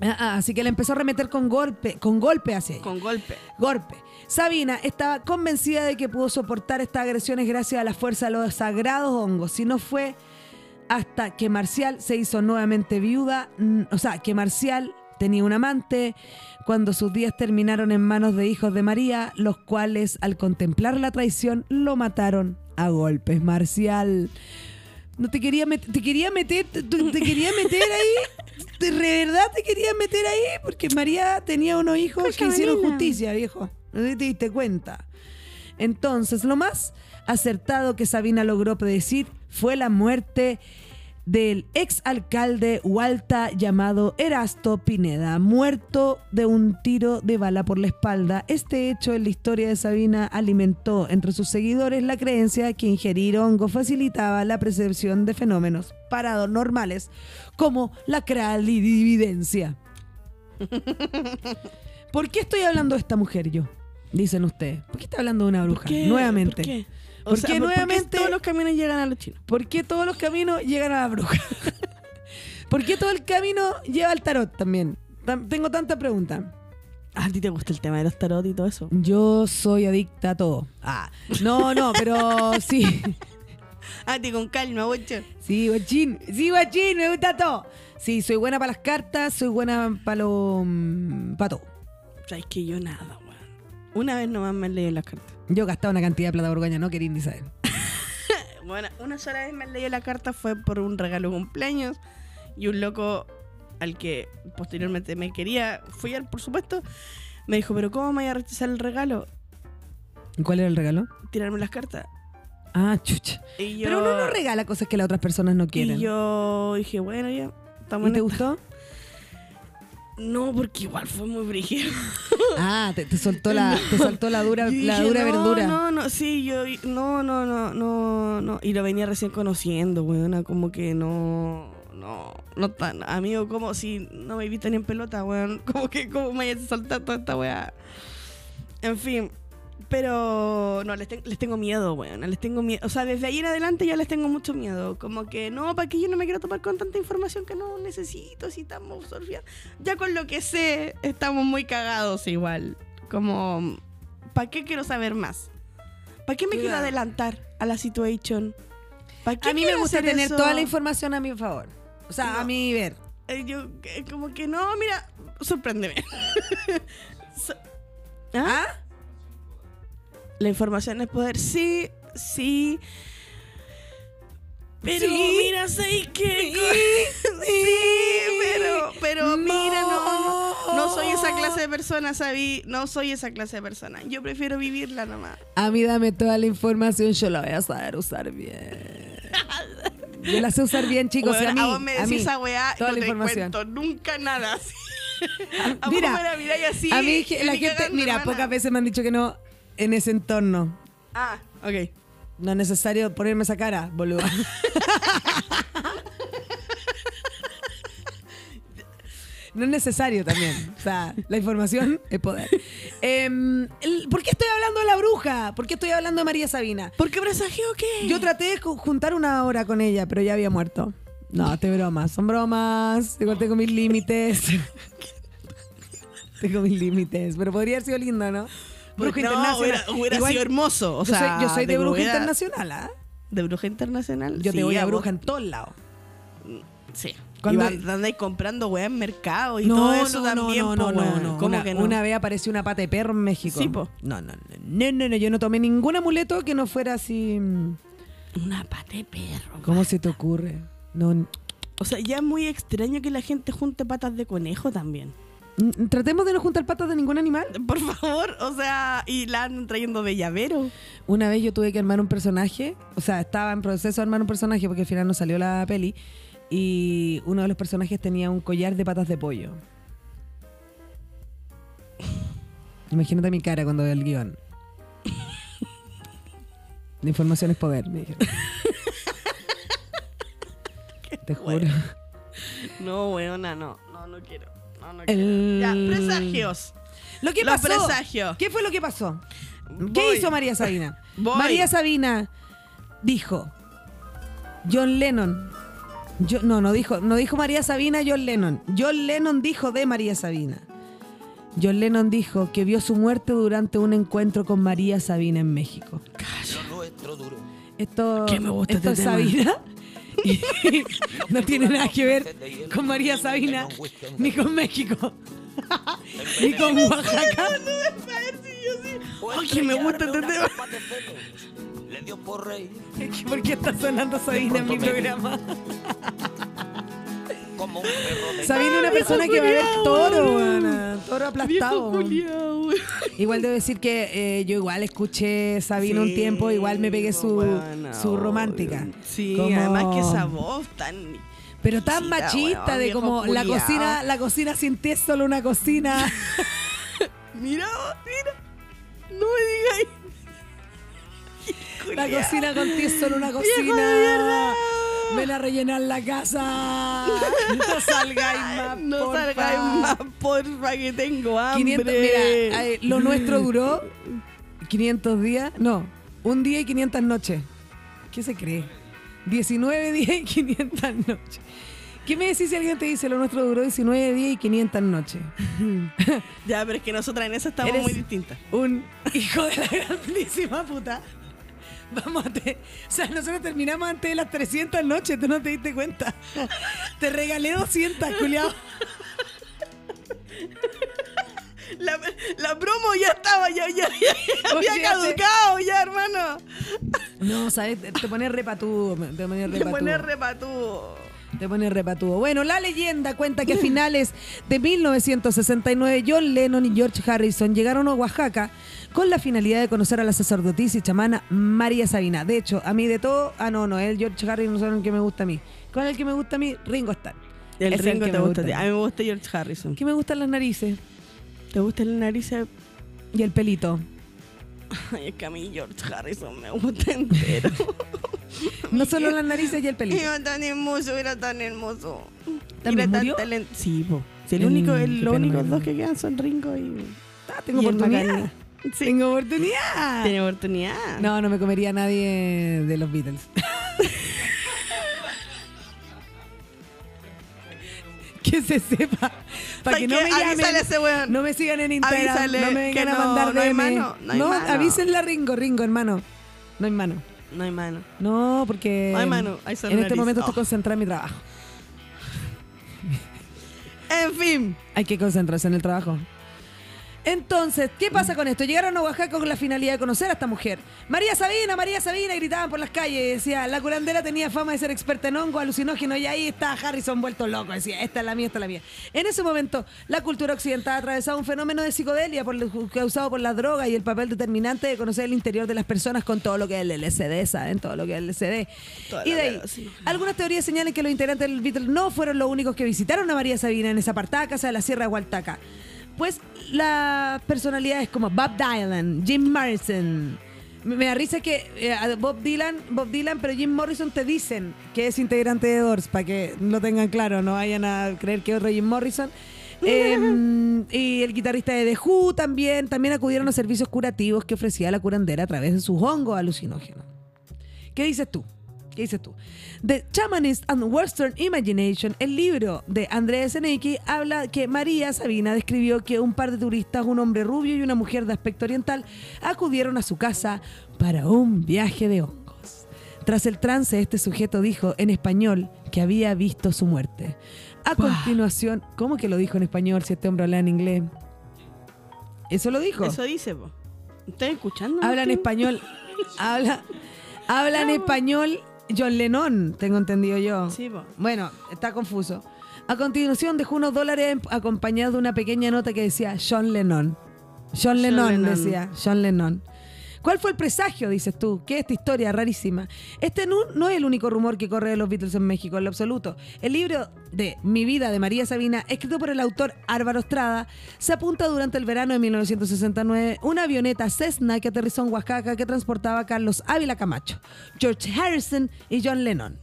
Ah, ah, así que le empezó a remeter con golpe, con golpe hacia ella. Con golpe. Golpe. Sabina estaba convencida de que pudo soportar estas agresiones gracias a la fuerza de los sagrados hongos. Si no fue hasta que Marcial se hizo nuevamente viuda, o sea, que Marcial tenía un amante, cuando sus días terminaron en manos de hijos de María, los cuales al contemplar la traición lo mataron a golpes. Marcial, no te quería meter, te quería meter, te, te quería meter ahí, de verdad te quería meter ahí, porque María tenía unos hijos que hicieron justicia, viejo. No te diste cuenta. Entonces, lo más acertado que Sabina logró predecir fue la muerte del ex alcalde Hualta llamado Erasto Pineda, muerto de un tiro de bala por la espalda. Este hecho en la historia de Sabina alimentó entre sus seguidores la creencia que ingerir hongo facilitaba la percepción de fenómenos paranormales como la clarividencia. ¿Por qué estoy hablando de esta mujer yo? Dicen ustedes. ¿Por qué está hablando de una bruja? Nuevamente. ¿Por qué? O ¿Por sea, qué ¿por- nuevamente? todos los caminos llegan a los chinos? ¿Por qué todos los caminos llegan a la bruja? ¿Por qué todo el camino lleva al tarot también? Tam- tengo tantas preguntas. ¿A ti te gusta el tema de los tarot y todo eso? Yo soy adicta a todo. Ah, no, no, pero sí. Ah, ti con calma, bocho. Sí, guachín. Sí, guachín, me gusta todo. Sí, soy buena para las cartas, soy buena para lo. para todo. Sabes que yo nada, weón. Una vez nomás me leído las cartas. Yo gastaba una cantidad de plata borgoña, no quería ni saber. Bueno, una sola vez me leído la carta fue por un regalo de cumpleaños y un loco al que posteriormente me quería follar, por supuesto, me dijo, pero ¿cómo me voy a rechazar el regalo? ¿Y cuál era el regalo? Tirarme las cartas. Ah, chucha. Yo, Pero uno no regala cosas que las otras personas no quieren. Y yo dije, bueno, ya. Estamos ¿Y te esta. gustó? No, porque igual fue muy brígido. Ah, te, te soltó la, te soltó la dura, Yo la dije, dura no, verdura. No, no, sí, yo, no, no, no, no, no. Y lo venía recién conociendo, weona, como que no, no, no tan, amigo, como si no me viste ni en pelota, weón. Como que, como me hayas soltado toda esta weá. En fin, pero no, les, ten- les tengo miedo, weón, les tengo miedo. O sea, desde ahí en adelante ya les tengo mucho miedo. Como que, no, para que yo no me quiero tomar con tanta información que no necesito, si estamos absorbiendo. Ya con lo que sé, estamos muy cagados igual. Como, ¿para qué quiero saber más? ¿Para qué me quiero adelantar a la situation? ¿Para qué A mí me gusta tener eso? toda la información a mi favor. O sea, a mi ver. Eh, yo, eh, como que no, mira, sorpréndeme. So- ¿Ah? La información es poder, sí, sí. Pero Sí. mira, sé que. Sí, pero, pero mira, no, no, no soy esa clase de persona, ¿sabí? No soy esa clase de persona. Yo prefiero vivirla nomás. A mí dame toda la información, yo la voy a saber usar bien. Yo la sé usar bien, chicos. a mí, a vos me a decís mí, esa weá, toda no la te información. cuento nunca nada. así. A Mira, a mí la gente, mira, pocas veces me han dicho que no en ese entorno. Ah, ok. No es necesario ponerme esa cara, boludo. No es necesario también. O sea, la información es poder. Em, ¿Por qué estoy hablando de la bruja? ¿Por qué estoy hablando de María Sabina? ¿Por qué presagio o qué? Yo traté de ju- juntar una hora con ella, pero ya había muerto. No, te bromas. Son bromas. Igual tengo mis límites. tengo mis límites. Pero podría haber sido lindo, ¿no? Bruja no, internacional. Hubiera, hubiera Igual, sido hermoso. O yo, sea, soy, yo soy de, bruja hubiera- internacional, ¿ah? ¿De bruja internacional? Yo te voy a bruja en todos lados. Sí. Cuando- andáis comprando weá en mercado y no, todo eso no, también, no, po, no, no, weón. no. ¿Cómo una, que no? una vez apareció una pata de perro en México. Sí, po. No, no, no, no, no, no, yo no tomé ningún amuleto que no fuera así. mm, Una pata de perro. ¿Cómo se te ocurre? No, O sea, ya es muy extraño que la gente junte patas de conejo también. Tratemos de no juntar patas de ningún animal. Por favor, o sea, y la andan trayendo de llavero. Una vez yo tuve que armar un personaje, o sea, estaba en proceso de armar un personaje porque al final no salió la peli y uno de los personajes tenía un collar de patas de pollo. Imagínate mi cara cuando veo el guion. La información es poder, me dijeron. Te juro. No, weona, no. No, no quiero. No, no El- quiero. Ya, presagios. Lo que Los pasó. presagios. ¿Qué fue lo que pasó? ¿Qué hizo María Sabina? Voy. María Sabina dijo John Lennon. Yo, no, no dijo, no dijo María Sabina, John Lennon. John Lennon dijo de María Sabina. John Lennon dijo que vio su muerte durante un encuentro con María Sabina en México. Esto, Que me gusta esto este es tema. Sabina. No tiene nada que ver con María Sabina ni con México. ni con Oaxaca. Ay, que me gusta este tema. Por rey ¿Por qué está sonando Sabina en mi programa? Como un perro de una persona que va a ver toro, weona. Toro aplastado. Viejo culiao, weón. Igual debo decir que eh, yo igual escuché Sabina un tiempo, igual me pegué su, weona, su romántica. Sí, Como- además que esa voz tan. Pero tan Machista, machista weón, de viejo como la culiao. cocina, la cocina sin ti es solo una cocina. Mira, mira. No me digáis. La cocina con ti es solo una Viejo de cocina. mierda. Ven a rellenar la casa. No salgáis más. No porfa. salgáis más, porfa, que tengo hambre. 500, mira, eh, lo nuestro duró 500 días, no, un día y 500 noches. ¿Qué se cree? 19 días y 500 noches. ¿Qué me decís si alguien te dice lo nuestro duró 19 días y 500 noches? Ya, pero es que nosotras en eso estamos Eres- muy distintas. Un hijo de la grandísima puta. Vamos a te... O sea, nosotros terminamos antes de las 300 noches, tú no te diste cuenta. Te regalé 200, culiao. La, la promo ya estaba, ya, ya, ya, ya había caducado ya, hermano. No, ¿sabes? Te pones repatudo. Te pones repatudo. pone repatúo. Te pone repatudo. Bueno, la leyenda cuenta que a finales de 1969 John Lennon y George Harrison llegaron a Oaxaca con la finalidad de conocer a la sacerdotisa y chamana María Sabina. De hecho, a mí de todo, ah no, no, el George Harrison no son el que me gusta a mí. ¿Con el que me gusta a mí? Ringo Starr. El Es Ringo que te me gusta. a ti. a mí. me gusta George Harrison. ¿Qué me gustan las narices ¿Te gusta la nariz? y el pelito. Ay, es que a mí George Harrison me gusta entero. No solo las narices y el pelito. Era tan hermoso, era tan hermoso. ¿También era murió? tan talent- Sí, po. Sí, el único, el, los únicos dos que quedan son Ringo y. Ah, tengo y oportunidad. Sí. Tengo oportunidad. Tiene oportunidad. No, no me comería a nadie de los Beatles. que se sepa. Para que no me llamen. Ese weón. No me sigan en Instagram. Avísale no me vengan que a no, mandar no hay mano, no hay mano. avísenle a Ringo, Ringo, hermano. No hay mano. No hay mano. No, porque No hay mano, hay en este momento estoy Oh. concentrada en mi trabajo. En fin. Hay que concentrarse en el trabajo. Entonces, ¿qué pasa con esto? Llegaron a Oaxaca con la finalidad de conocer a esta mujer. María Sabina, María Sabina, gritaban por las calles. Decía, la curandera tenía fama de ser experta en hongo alucinógeno y ahí está Harrison vuelto loco. Decía, esta es la mía, esta es la mía. En ese momento, la cultura occidental atravesaba un fenómeno de psicodelia por lo- causado por la droga y el papel determinante de conocer el interior de las personas con todo lo que es el LSD, ¿saben? Todo lo que es el LSD. Toda Y de ahí, sí. algunas teorías señalan que los integrantes del Beatles no fueron los únicos que visitaron a María Sabina en esa apartada casa de la Sierra de Hualtaca. Pues las personalidades como Bob Dylan, Jim Morrison. Me me da risa que eh, a Bob Dylan, Bob Dylan, pero Jim Morrison te dicen que es integrante de Doors, para que lo tengan claro, no vayan a creer que es otro Jim Morrison. Eh, y el guitarrista de The Who también, también acudieron a servicios curativos que ofrecía la curandera a través de sus hongos alucinógenos. ¿Qué dices tú? ¿Qué dices tú? The Shamanist and Western Imagination, el libro de Andrés Seneki, habla que María Sabina describió que un par de turistas, un hombre rubio y una mujer de aspecto oriental, acudieron a su casa para un viaje de hongos. Tras el trance, este sujeto dijo en español que había visto su muerte. A continuación, ¿cómo que lo dijo en español si este hombre habla en inglés? Eso lo dijo. Eso dice, po. ¿Estás escuchando? Habla en español. habla, habla en español John Lennon, tengo entendido yo. Sí, po. Bueno, está confuso. A continuación dejó unos dólares acompañado de una pequeña nota que decía John Lennon. John Lennon, Lennon. decía, John Lennon. ¿Cuál fue el presagio, dices tú? ¿Qué es esta historia rarísima? Este no, no es el único rumor que corre de los Beatles en México, en lo absoluto. El libro de Mi vida de María Sabina, escrito por el autor Álvaro Estrada, se apunta durante el verano de 1969 una avioneta Cessna que aterrizó en Oaxaca que transportaba a Carlos Ávila Camacho, George Harrison y John Lennon.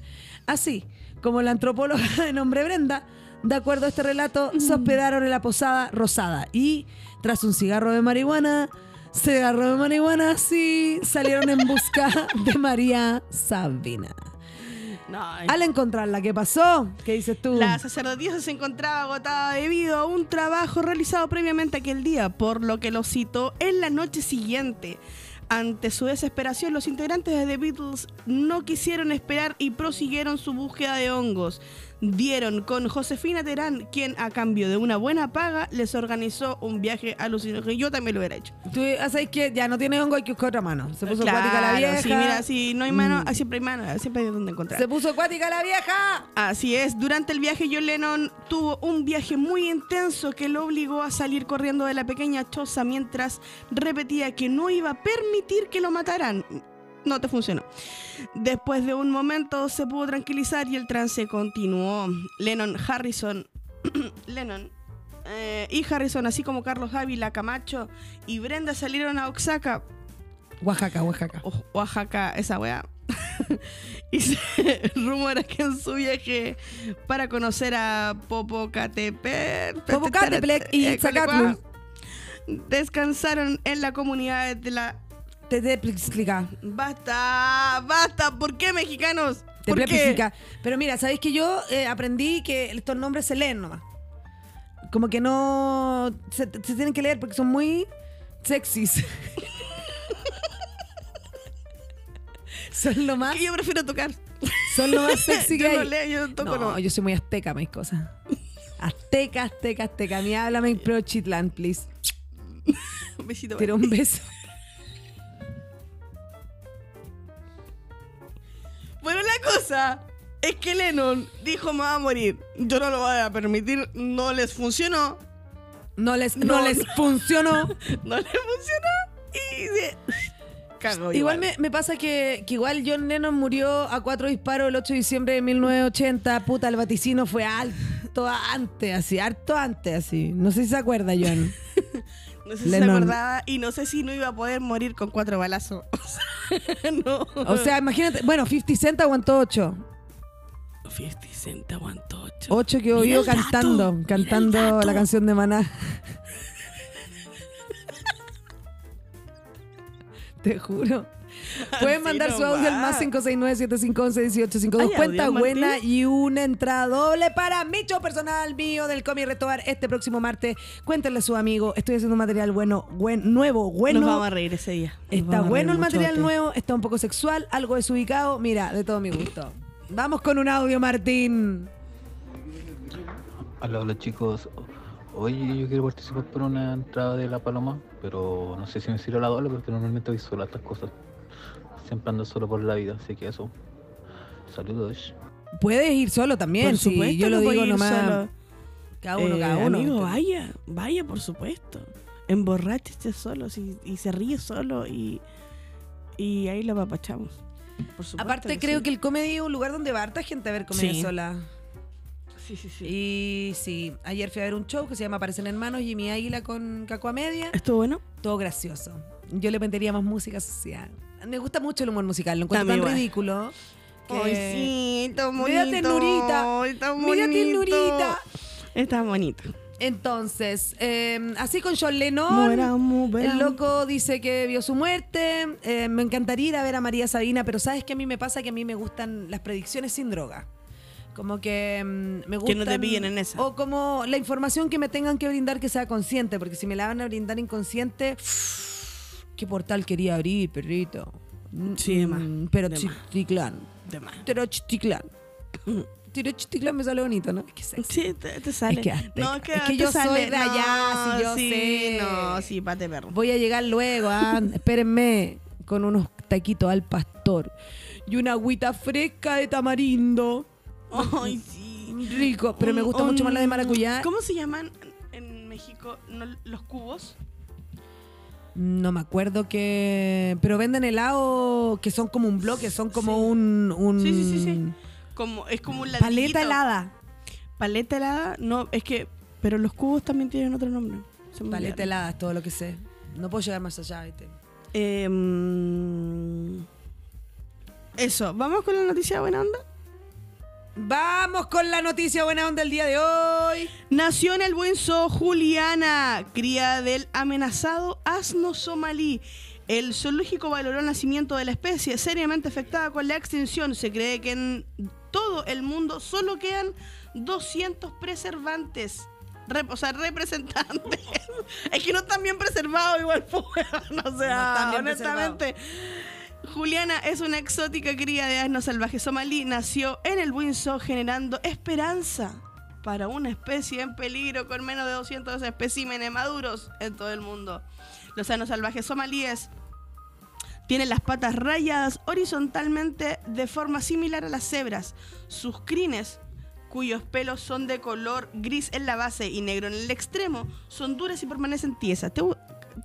Así como la antropóloga de nombre Brenda, de acuerdo a este relato, se hospedaron en la posada Rosada y, tras un cigarro de marihuana, cigarro de marihuana, sí, salieron en busca de María Sabina. No, Al encontrarla, ¿qué pasó? ¿Qué dices tú? La sacerdotisa se encontraba agotada debido a un trabajo realizado previamente aquel día, por lo que lo citó en la noche siguiente. Ante su desesperación, los integrantes de The Beatles no quisieron esperar y prosiguieron su búsqueda de hongos. Dieron con Josefina Terán, quien a cambio de una buena paga les organizó un viaje alucinógeno. Yo también lo hubiera hecho. Tú sabes que ya no tiene hongo, hay que buscar otra mano. Se puso acuática la vieja. sí, mira, si no hay mano, Mm. ah, siempre hay mano, siempre hay donde encontrar. Se puso acuática la vieja. Así es, durante el viaje John Lennon tuvo un viaje muy intenso que lo obligó a salir corriendo de la pequeña choza mientras repetía que no iba a permitir que lo mataran. No te funcionó. Después de un momento se pudo tranquilizar y el trance continuó. Lennon, Harrison, Lennon eh, y Harrison, así como Carlos Ávila, Camacho y Brenda salieron a Oaxaca, Oaxaca, Oaxaca. O- Oaxaca, esa weá. y se rumora que en su viaje para conocer a Popocatépetl, Popocatépetl y eh, Itzzacatl. descansaron en la comunidad de la Te te explica. Basta, basta, ¿por qué mexicanos? Te ¿Por qué? preamplifica. Pero mira, ¿sabéis que yo eh, aprendí que estos nombres se leen nomás? Como que no. Se, se tienen que leer porque son muy sexys. son lo más. Que yo prefiero tocar. Son lo más sexy que yo hay. no leo, yo toco no, nomás. yo soy muy azteca, mis cosas. Azteca, azteca, azteca. A mí háblame en pro Chitlan, please. Un besito. Tira un beso. La cosa es que Lennon dijo me va a morir. Yo no lo voy a permitir. No les funcionó. No les, no, No, les funcionó. No les funcionó. Y se... Cagó Igual me, me pasa que, que igual John Lennon murió a cuatro disparos el 8 de diciembre de 1980. Puta, el vaticino fue alto antes, así, harto antes, así. No sé si se acuerda, John. No sé si Lennon. se acordaba y no sé si no iba a poder morir con cuatro balazos. O sea, no. O sea, imagínate, bueno, 50 Cent aguantó 8. 50 Cent aguantó ocho. 8 que oído dato, cantando, cantando la canción de Maná. Te juro. Pueden mandar su audio al más nomás. 569-7511-1852. ¿Hay Cuenta audio, buena Martín? y una entrada doble para mi show personal mío del Comi Retobar este próximo martes. Cuéntenle a su amigo. Estoy haciendo un material bueno, buen, nuevo, bueno. Nos vamos a reír ese día. Nos Está bueno el material mucho. nuevo, está un poco sexual, algo desubicado. Mira, de todo mi gusto. Vamos con un audio, Martín. Hola, hola chicos. Hoy yo quiero participar por una entrada de La Paloma, pero no sé si me sirve la doble porque normalmente voy solo a estas cosas. Siempre ando solo por la vida, así que eso. Saludos. Puedes ir solo también, Por sí. supuesto Yo lo digo nomás. solo. Cada uno, Eh, cada uno. Amigo, vaya, vaya, por supuesto. Emborráchese solo si- y se ríe solo y, y ahí lo apapachamos. Por supuesto Aparte, creo sí. que el comedy es un lugar donde va harta gente a ver comedia Sí. sola. Sí, sí, sí. Y sí, ayer fui a ver un show que se llama Aparecen Hermanos, Jimmy Águila con Cacua Media. ¿Estuvo bueno? Todo gracioso. Yo le metería más música social. Me gusta mucho el humor musical, lo encuentro tan igual. ridículo. que- Ay, sí, está bonito. Ternurita, Ay, mira bonito. ternurita. Está bonito. Entonces, eh, así con John Lennon. El loco dice que vio su muerte. eh, me encantaría ir a ver a María Sabina, pero ¿sabes qué a mí me pasa? Que a mí me gustan las predicciones sin droga. Como que mm, me no te pillen en esa. O como la información que me tengan que brindar que sea consciente, porque si me la van a brindar inconsciente, ¿qué portal quería abrir, perrito? Sí, de más, Mm, Pero de más. Chiticlán. De más. Tenochtitlán. Tenochtitlán me sale bonito, ¿no? Es que sexy. Sí, te, te sale. Es que azteca. No, que Es que yo soy sale. de allá, si yo sí, sé. No, sí, pate perro. Voy a llegar luego, ah, espérenme, con unos taquitos al pastor y una agüita fresca de tamarindo. Ay, sí. Rico, pero me gusta mucho más la de maracuyá. ¿Cómo se llaman en México no, los cubos? No me acuerdo que... Pero venden helado que son como un bloque, son como Sí. un, un... Sí, sí, sí, sí. Como, es como un Paleta ladrillito. helada. Paleta helada, no, es que. Pero los cubos también tienen otro nombre. Paleta helada es todo lo que sé. No puedo llegar más allá, ¿viste? Eh, eso, vamos con la noticia buena onda. Vamos con la noticia buena onda del día de hoy. Nació en el buen zoo Juliana, cría del amenazado asno somalí. El zoológico valoró el nacimiento de la especie seriamente afectada con la extinción. Se cree que en todo el mundo solo quedan 200 preservantes. Rep- o sea, representantes. es que no están bien preservados igual, pues, weón. O sea, bien honestamente. Juliana es una exótica cría de asno salvaje somalí. Nació en el Windsor generando esperanza para una especie en peligro con menos de 200 especímenes maduros en todo el mundo. Los asnos salvajes somalíes tienen las patas rayadas horizontalmente de forma similar a las cebras. Sus crines, cuyos pelos son de color gris en la base y negro en el extremo, son duras y permanecen tiesas. ¿Te,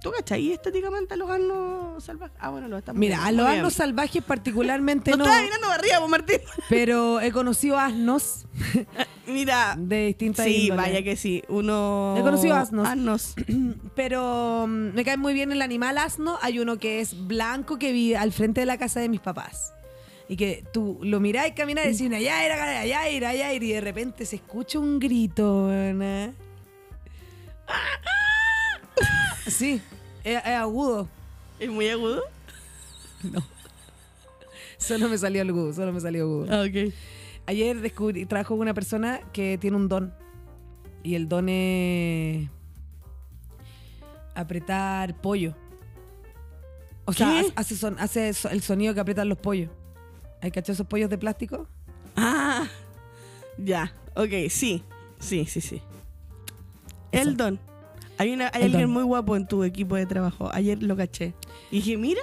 ¿Tú cachai estéticamente a los asnos salvajes? Ah, bueno, lo estamos Mira, a los asnos salvajes particularmente No no, estaba mirando arriba, Martín. pero he conocido asnos Mira. de distintas Sí, índoles. vaya que sí. Uno. He conocido asnos. Asnos. Pero mm, me cae muy bien el animal asno. Hay uno que es blanco que vive al frente de la casa de mis papás. Y que tú lo mirás y caminas y decís, allá era, allá era, allá era. Y de repente se escucha un grito, ¿verdad? Sí, es, es agudo. ¿Es muy agudo? Solo me salió el Gu, solo me salió Gu. Ah, ok. Ayer descubrí, trabajo con una persona que tiene un don. Y el don es apretar pollo. O sea, ¿Qué? hace, son- hace el sonido que apretan los pollos. ¿Hay cachado esos pollos de plástico? Ah, ya. Ok, sí. Sí, sí, sí. Eso. El don. Hay, una, hay alguien muy guapo en tu equipo de trabajo. Ayer lo caché. Y dije, mira,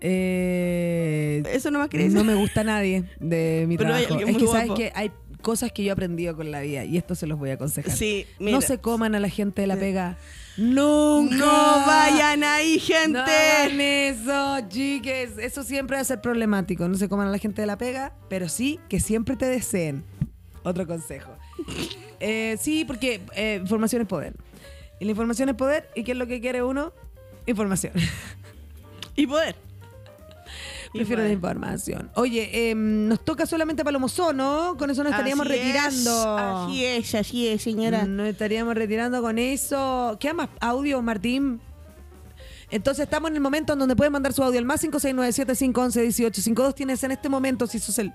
Eh, eso no me quería no me gusta nadie de mi Pero trabajo. Es que sabes que hay cosas que yo he aprendido con la vida y esto se los voy a aconsejar. Sí, mira. no se coman a la gente de la pega. Nunca. No vayan ahí, gente. No hagan eso, chiques. Eso siempre va a ser problemático. No se coman a la gente de la pega, pero sí que siempre te deseen. Otro consejo. Eh, sí, porque eh, información es poder. Y la información es poder. ¿Y qué es lo que quiere uno? Información. Y poder. Prefiero la información. Oye, em, nos toca solamente Palomozó, ¿no? Con eso nos estaríamos Así es, retirando. así es, así es, señora. Nos estaríamos retirando con eso. ¿Qué más audio, Martín? Entonces estamos en el momento en donde pueden mandar su audio al más 569-7511-1852. Tienes en este momento, si sos el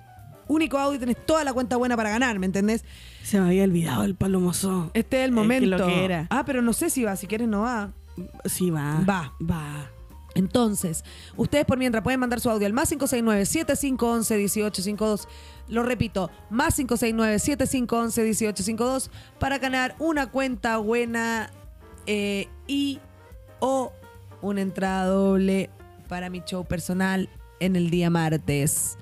único audio, tienes toda la cuenta buena para ganar, ¿me entendés? Se me había olvidado el palomoso. Este es el Es que momento. lo que era. Ah, pero no sé si va, si quieres no va. Sí, va. Va. Va. Entonces, ustedes por mientras pueden mandar su audio al más 569-7511-1852. Lo repito, más 569-7511-1852 para ganar una cuenta buena eh, y o una entrada doble para mi show personal en el día martes.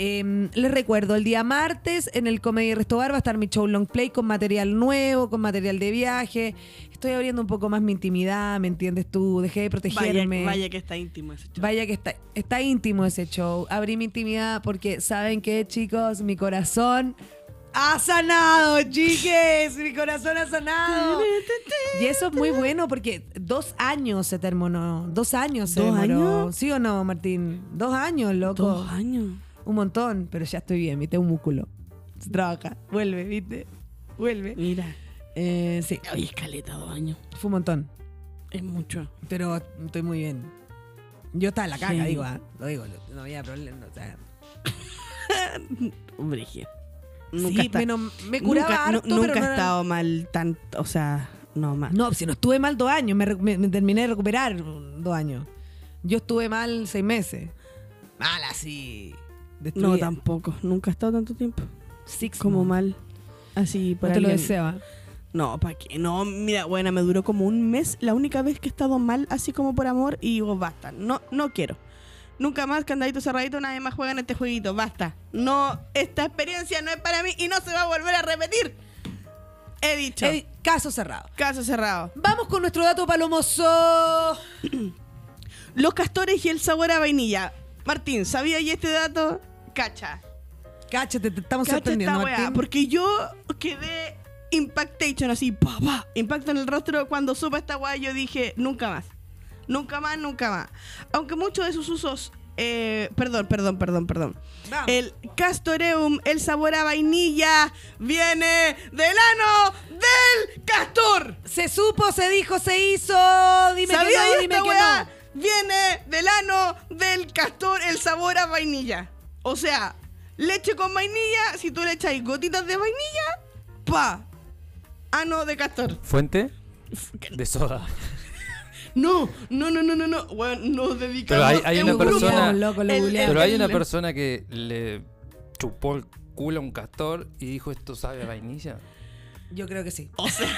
Em, les recuerdo, el día martes en el Comedy Restobar va a estar mi show long play con material nuevo, con material de viaje. Estoy abriendo un poco más mi intimidad, ¿me entiendes tú? Dejé de Vaya, protegerme. vaya que está íntimo ese show. Vaya que está, está íntimo ese show. Abrí mi intimidad porque, ¿saben qué, chicos? Mi corazón ha sanado, chiques. Mi corazón ha sanado. Y eso es muy bueno porque dos años se terminó. Dos años se ¿Dos demoró. años? ¿Sí o no, Martín? Dos años, loco. Dos años. Un montón, pero ya estoy bien, ¿viste? Un músculo. Se trabaja. Vuelve, ¿viste? Vuelve. Mira. Eh, sí, escaleta, dos años. fue un montón. Es mucho. Pero estoy muy bien. Yo estaba en la caga, Sí. digo, ¿ah? Lo digo, no había problema. O sea, sí, está- menos- me curaba nunca, nu- harto, nunca pero he estado mal tanto, o sea, no mal. No, si no estuve mal dos años, me- me terminé de recuperar dos años. Yo estuve mal seis meses. Mal así. No, tampoco. Nunca he estado tanto tiempo. Six Como months. mal. Así, por No te lo alguien. ¿ah? No, ¿para qué? No, mira, buena, me duró como un mes. La única vez que he estado mal, así como por amor, y digo, basta. No, no quiero. Nunca más, candadito cerradito, nadie más juega en este jueguito. Basta. No, esta experiencia no es para mí y no se va a volver a repetir. He dicho. Caso cerrado. Caso cerrado. Vamos con nuestro dato palomoso. Los castores y el sabor a vainilla. Martín, ¿sabía ya este dato? Cacha. Cáchate, te estamos Cacha sorprendiendo, esta weá, Martín. porque yo quedé impactation así, pa, pa, impacto en el rostro cuando supe esta weá, yo dije, nunca más. Nunca más, nunca más. Aunque muchos de sus usos, eh, perdón, perdón, perdón, perdón. Vamos. El castoreum, el sabor a vainilla, viene del ano del castor. Se supo, se dijo, se hizo. Dime ¿Sabía que no, dime esta que weá? no. Viene del ano del castor el sabor a vainilla. O sea, leche con vainilla, si tú le echas gotitas de vainilla, pa. Ano de castor. ¿Fuente? De soda. No, no, no, no, no, no. Bueno, nos dedicamos Pero hay- hay una un persona- Loco, lo El- googleamos. Pero hay el- una persona que le chupó el culo a un castor y dijo, ¿esto sabe a vainilla? Yo creo que sí. O sea,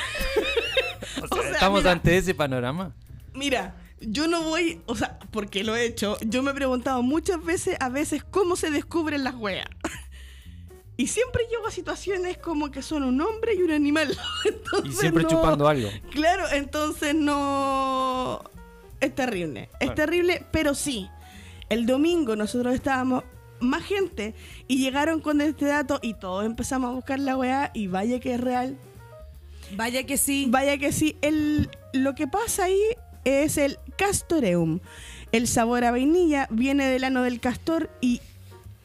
O sea, O sea, ¿estamos mira. ante ese panorama? mira, yo no voy, o sea, porque lo he hecho, yo me he preguntado muchas veces, a veces, cómo se descubren las weas. Y siempre llego a situaciones como que son un hombre y un animal. Y siempre no- chupando algo. Claro, entonces no. Es terrible. Es Claro. terrible, pero sí. El domingo nosotros estábamos más gente y llegaron con este dato y todos empezamos a buscar la weá y vaya que es real. Vaya que sí. Vaya que sí. El, lo que pasa ahí es el castoreum. El sabor a vainilla viene del ano del castor y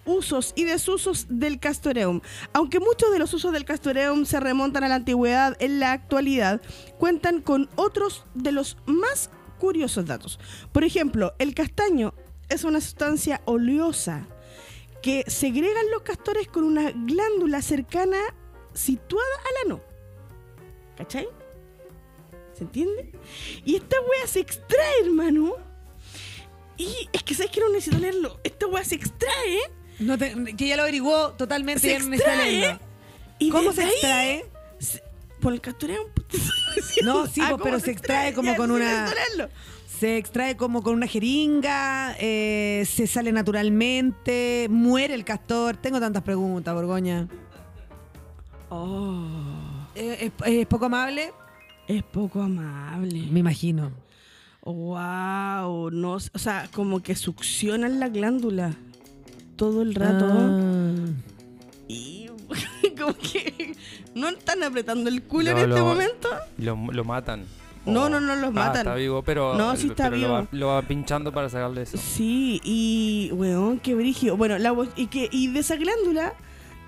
usos y desusos del castoreum. Aunque muchos de los usos del castoreum se remontan a la antigüedad, en la actualidad cuentan con otros de los más curiosos datos. Por ejemplo, el castaño es una sustancia oleosa que segregan los castores con una glándula cercana situada al ano. ¿Cachai? ¿Se entiende? Y esta wea se extrae, hermano. Y es que sabes que no necesito leerlo. Esta wea se extrae. No te- que ya lo averiguó totalmente. Se ya no extrae. leerlo. Y ¿Cómo se extrae? se- por el castoreo. No, sí, Ah, pues, ¿cómo pero se extrae como Ya, con sí, una-. Se extrae como con una jeringa, eh, se sale naturalmente, muere el castor. Tengo tantas preguntas, Borgoña. Oh, Eh, ¿Es, es poco amable? Es poco amable. Me imagino. Wow, no, o sea, como que succionan la glándula todo el rato Ah. y como que no están apretando el culo en este lo- momento. Lo, lo matan. No, O- no, no los Ah, matan. está vivo, pero, No, sí está pero Lo, va, vivo. lo va pinchando para sacarle eso. Sí, y weón, qué brígido. Bueno, la y que y de esa glándula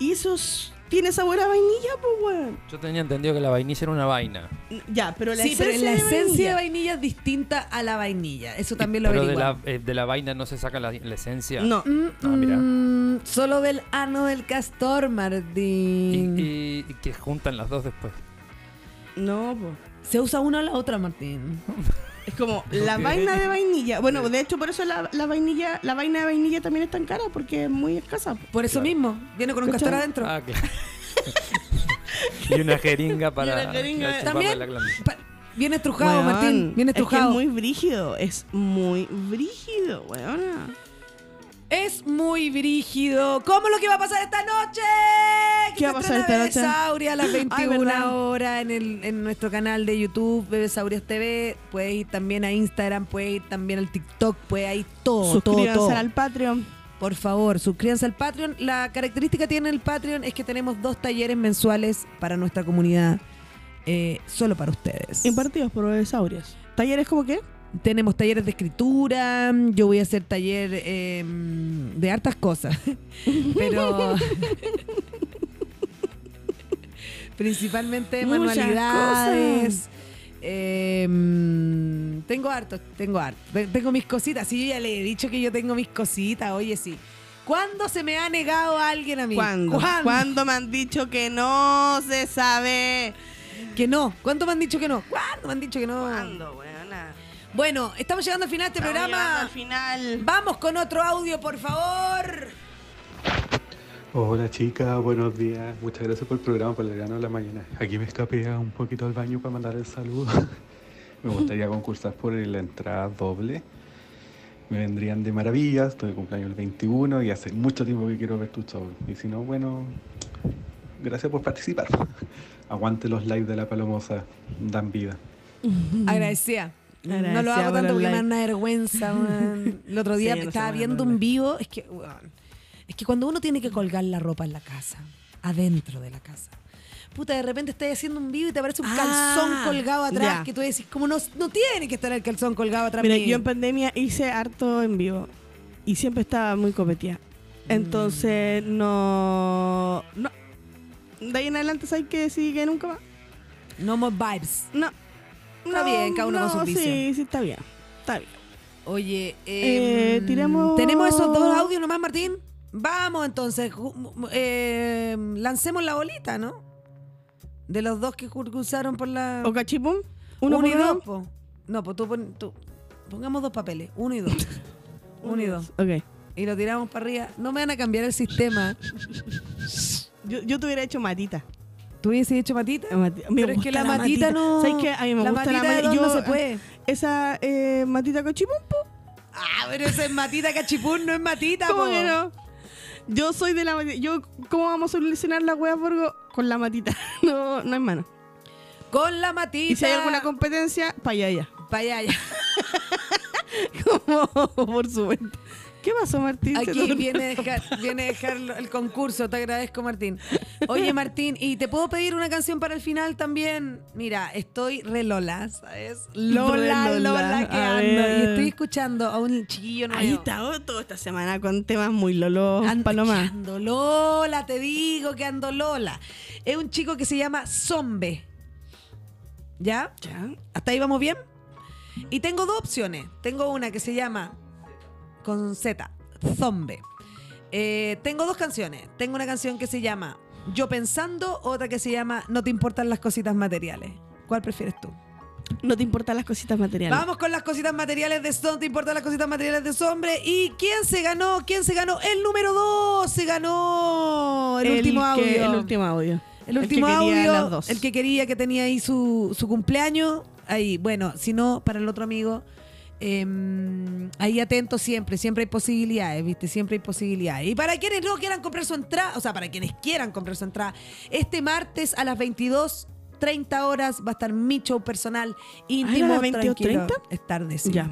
y esos tiene sabor a vainilla, pues weón. Yo tenía entendido que la vainilla era una vaina. Ya, pero la sí, pero esencia la de esencia vainilla- de vainilla es distinta a la vainilla. Eso también lo pero de averiguamos. la, eh, de la vaina no se saca la, la esencia. No, Mm, Ah, mira. mm, solo del ano del castor, Y, Martín. y- y que juntan las dos después. no, pues. Se usa una o la otra, Martín. Es como la vaina de vainilla. Bueno, de hecho por eso la, la vainilla, la vaina de vainilla también es tan cara porque es muy escasa. po. Por eso Claro. mismo, viene con un castor adentro. Ah, claro. y una jeringa para, una jeringa para También la glándula. pa- viene estrujado, Weón, Martín. Viene Es que es estrujado. muy brígido, es muy brígido, weona. Es muy brígido. ¿Cómo lo que va a pasar esta noche? ¿Qué va a pasar esta noche? Bebesauria a las 21 verdad. horas en, el, en nuestro canal de YouTube, Bebesaurias TV. Puedes ir también a Instagram, puedes ir también al TikTok, puedes ir todo, Suscríbanse todo. al Patreon. Por favor, suscríbanse al Patreon. La característica que tiene el Patreon es que tenemos dos talleres mensuales para nuestra comunidad, eh, solo para ustedes. Impartidos por Bebesaurios. ¿Talleres como qué? Tenemos talleres de escritura, yo voy a hacer taller eh, de hartas cosas, pero principalmente Muchas manualidades. eh, tengo harto, tengo harto. Te- Tengo mis cositas, sí, yo ya le he dicho que yo tengo mis cositas, oye, sí. ¿Cuándo se me ha negado a alguien a mí? ¿Cuándo? ¿Cuándo? ¿Cuándo me han dicho que no se sabe? Que no. ¿Cuánto me han dicho que no? ¿Cuándo me han dicho que no? ¿Cuándo, weona? Bueno, estamos llegando al final de este Estamos llegando programa. Al final. Vamos con otro audio, por favor. Hola chicas, buenos días. Muchas gracias por el programa, por el grano de la mañana. Aquí me escapé un poquito al baño para mandar el saludo. me gustaría concursar por la entrada doble. Me vendrían de maravilla, estoy de cumpleaños el 21 y hace mucho tiempo que quiero ver tu show. Y si no, bueno, gracias por participar. Aguante los lives de la Palomosa, dan vida. Agradecida. No lo hago tanto porque me da una vergüenza. weón. El otro día Sí, no estaba viendo un vivo. Es que, es que cuando uno tiene que colgar la ropa en la casa, adentro de la casa. Puta, de repente estás haciendo un vivo y te aparece un Ah, calzón colgado atrás que tú decís, como no, no tiene que estar el calzón colgado atrás. Mira, mío. yo en pandemia hice harto en vivo y siempre estaba muy copeteada. Entonces, no. No. De ahí en adelante, ¿sabes que decidí que nunca más? No more vibes. No. Está bien, cada uno con no, sus vicios. Sí, sí, está bien. Está bien. Oye, Eh, em, tiremos- ¿Tenemos esos dos audios nomás, Martín? Vamos entonces, eh, lancemos la bolita, ¿no? De los dos que cruzaron por la... ¿O cachipum? Uno, ¿Uno, y dos, po. No, pues tú, pon- tú- Pongamos dos papeles, uno y dos. uno y dos. Ok. Y lo tiramos para arriba. No me van a cambiar el sistema. Yo, yo te hubiera hecho matita. ¿Tú hubieses hecho matita? Mati- me Pero es que la matita no- ¿Sabes qué? A mí me la gusta la matita no Yo, se puede. Esa eh, matita cachipum, po. Ah, pero esa es matita cachipún, no es matita, ¿Cómo po. que no? Yo soy de la matita. Yo, ¿Cómo vamos a solucionar la wea, Borgo? Con la matita. No, no es mano. Con la matita. Y si hay alguna competencia, para allá, ya. Pa' allá, ya. Como, por supuesto. ¿Qué pasó, Martín? Aquí viene a dejar, viene a dejar el concurso, te agradezco Martín. Oye Martín, ¿y te puedo pedir una canción para el final también? Mira, estoy re Lola, ¿sabes? Lola, Re Lola, Lola, que ando. Y estoy escuchando a un chiquillo nuevo. Ahí está oh, toda esta semana con temas muy lolos, Ando- Paloma. Ando Lola, te digo que ando Lola. Es un chico que se llama Zombe. ¿Ya? Ya. ¿Hasta ahí vamos bien? Y tengo dos opciones. Tengo una que se llama con Z, Zombe. Eh, tengo dos canciones. Tengo una canción que se llama Yo pensando, otra que se llama No te importan las cositas materiales. ¿Cuál prefieres tú? No te importan las cositas materiales. Vamos con las cositas materiales de No te importan las cositas materiales de Sombre. ¿Y quién se ganó? ¿Quién se ganó? El número 2 se ganó el, último que- audio. El último audio. El último quería audio, el que quería que tenía ahí su, su cumpleaños. Ahí, bueno, si no, para el otro amigo, em, ahí atento siempre, siempre hay posibilidades, ¿viste? Siempre hay posibilidades. Y para quienes no quieran comprar su entrada, o sea, para quienes quieran comprar su entrada, este martes a las 22.30 horas va a estar mi show personal íntimo. ¿a las 22:30? tranquilo. Es tarde, sí. Ya.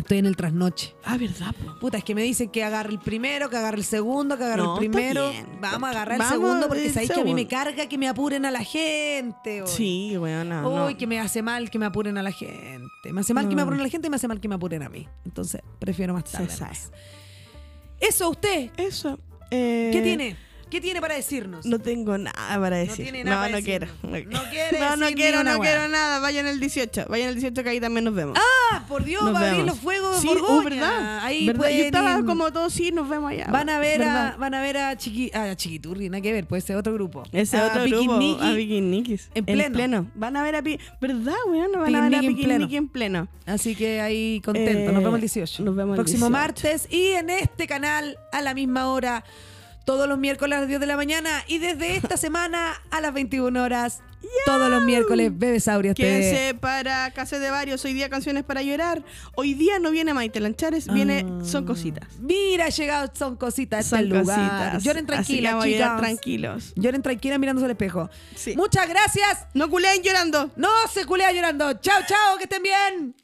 Estoy en el trasnoche. Ah, ¿verdad? po? Puta, es que me dicen que agarre el primero, que agarre el segundo, que agarre No, el está primero. bien. Vamos a agarrar Vamos el segundo porque el sabéis que a mí me segundo. carga que me apuren a la gente. Sí, Uy, no. que me hace mal que me apuren a la gente. Me hace mal que me No. apuren a la gente y me hace mal que me apuren a mí. Entonces, prefiero más Se tarde. sabe. nomás. Eso, usted. Eso. eh, ¿Qué tiene? ¿Qué tiene para decirnos? No tengo nada para decir. tiene nada no, para no quiero. decirnos. No quiere No, no decir quiero, ni una no quiero nada. Vayan el 18. Vayan el 18 que ahí también nos vemos. Ah, por Dios, Nos va a abrir vemos. los fuegos Sí, de Borgoña. ¿verdad? Ahí ¿Verdad? pueden Yo estaba ir. como todos, sí, nos vemos allá. Van a ver a, ¿verdad? van a ver a Chiqui, a Chiquiturri, nada que ver, puede ser otro grupo. Ese A otro Piquiniqui. grupo, a Piquiniquis. en pleno. Van a ver a Pi... ¿Verdad, weón? Van a ver a Piquiniqui en. Piquiniqui en pleno. Así que ahí contento. Eh, nos vemos el 18. nos vemos el Próximo 18. martes y en este canal a la misma hora. Todos los miércoles a las 10 de la mañana y desde esta semana a las 21 horas. Todos los miércoles, Bebesaurio. Quédense para Casa de Varios. Hoy día canciones para llorar. Hoy día no viene Maite Lanchares, viene Ah. Son Cositas. Mira, ha llegado, son cositas este Son lugar. cositas. Lloren a llorar chicas. tranquilos. Lloren tranquilas mirándose al espejo. Sí. Muchas gracias. No culeen llorando. No se culea llorando. Chao, chao, que estén bien.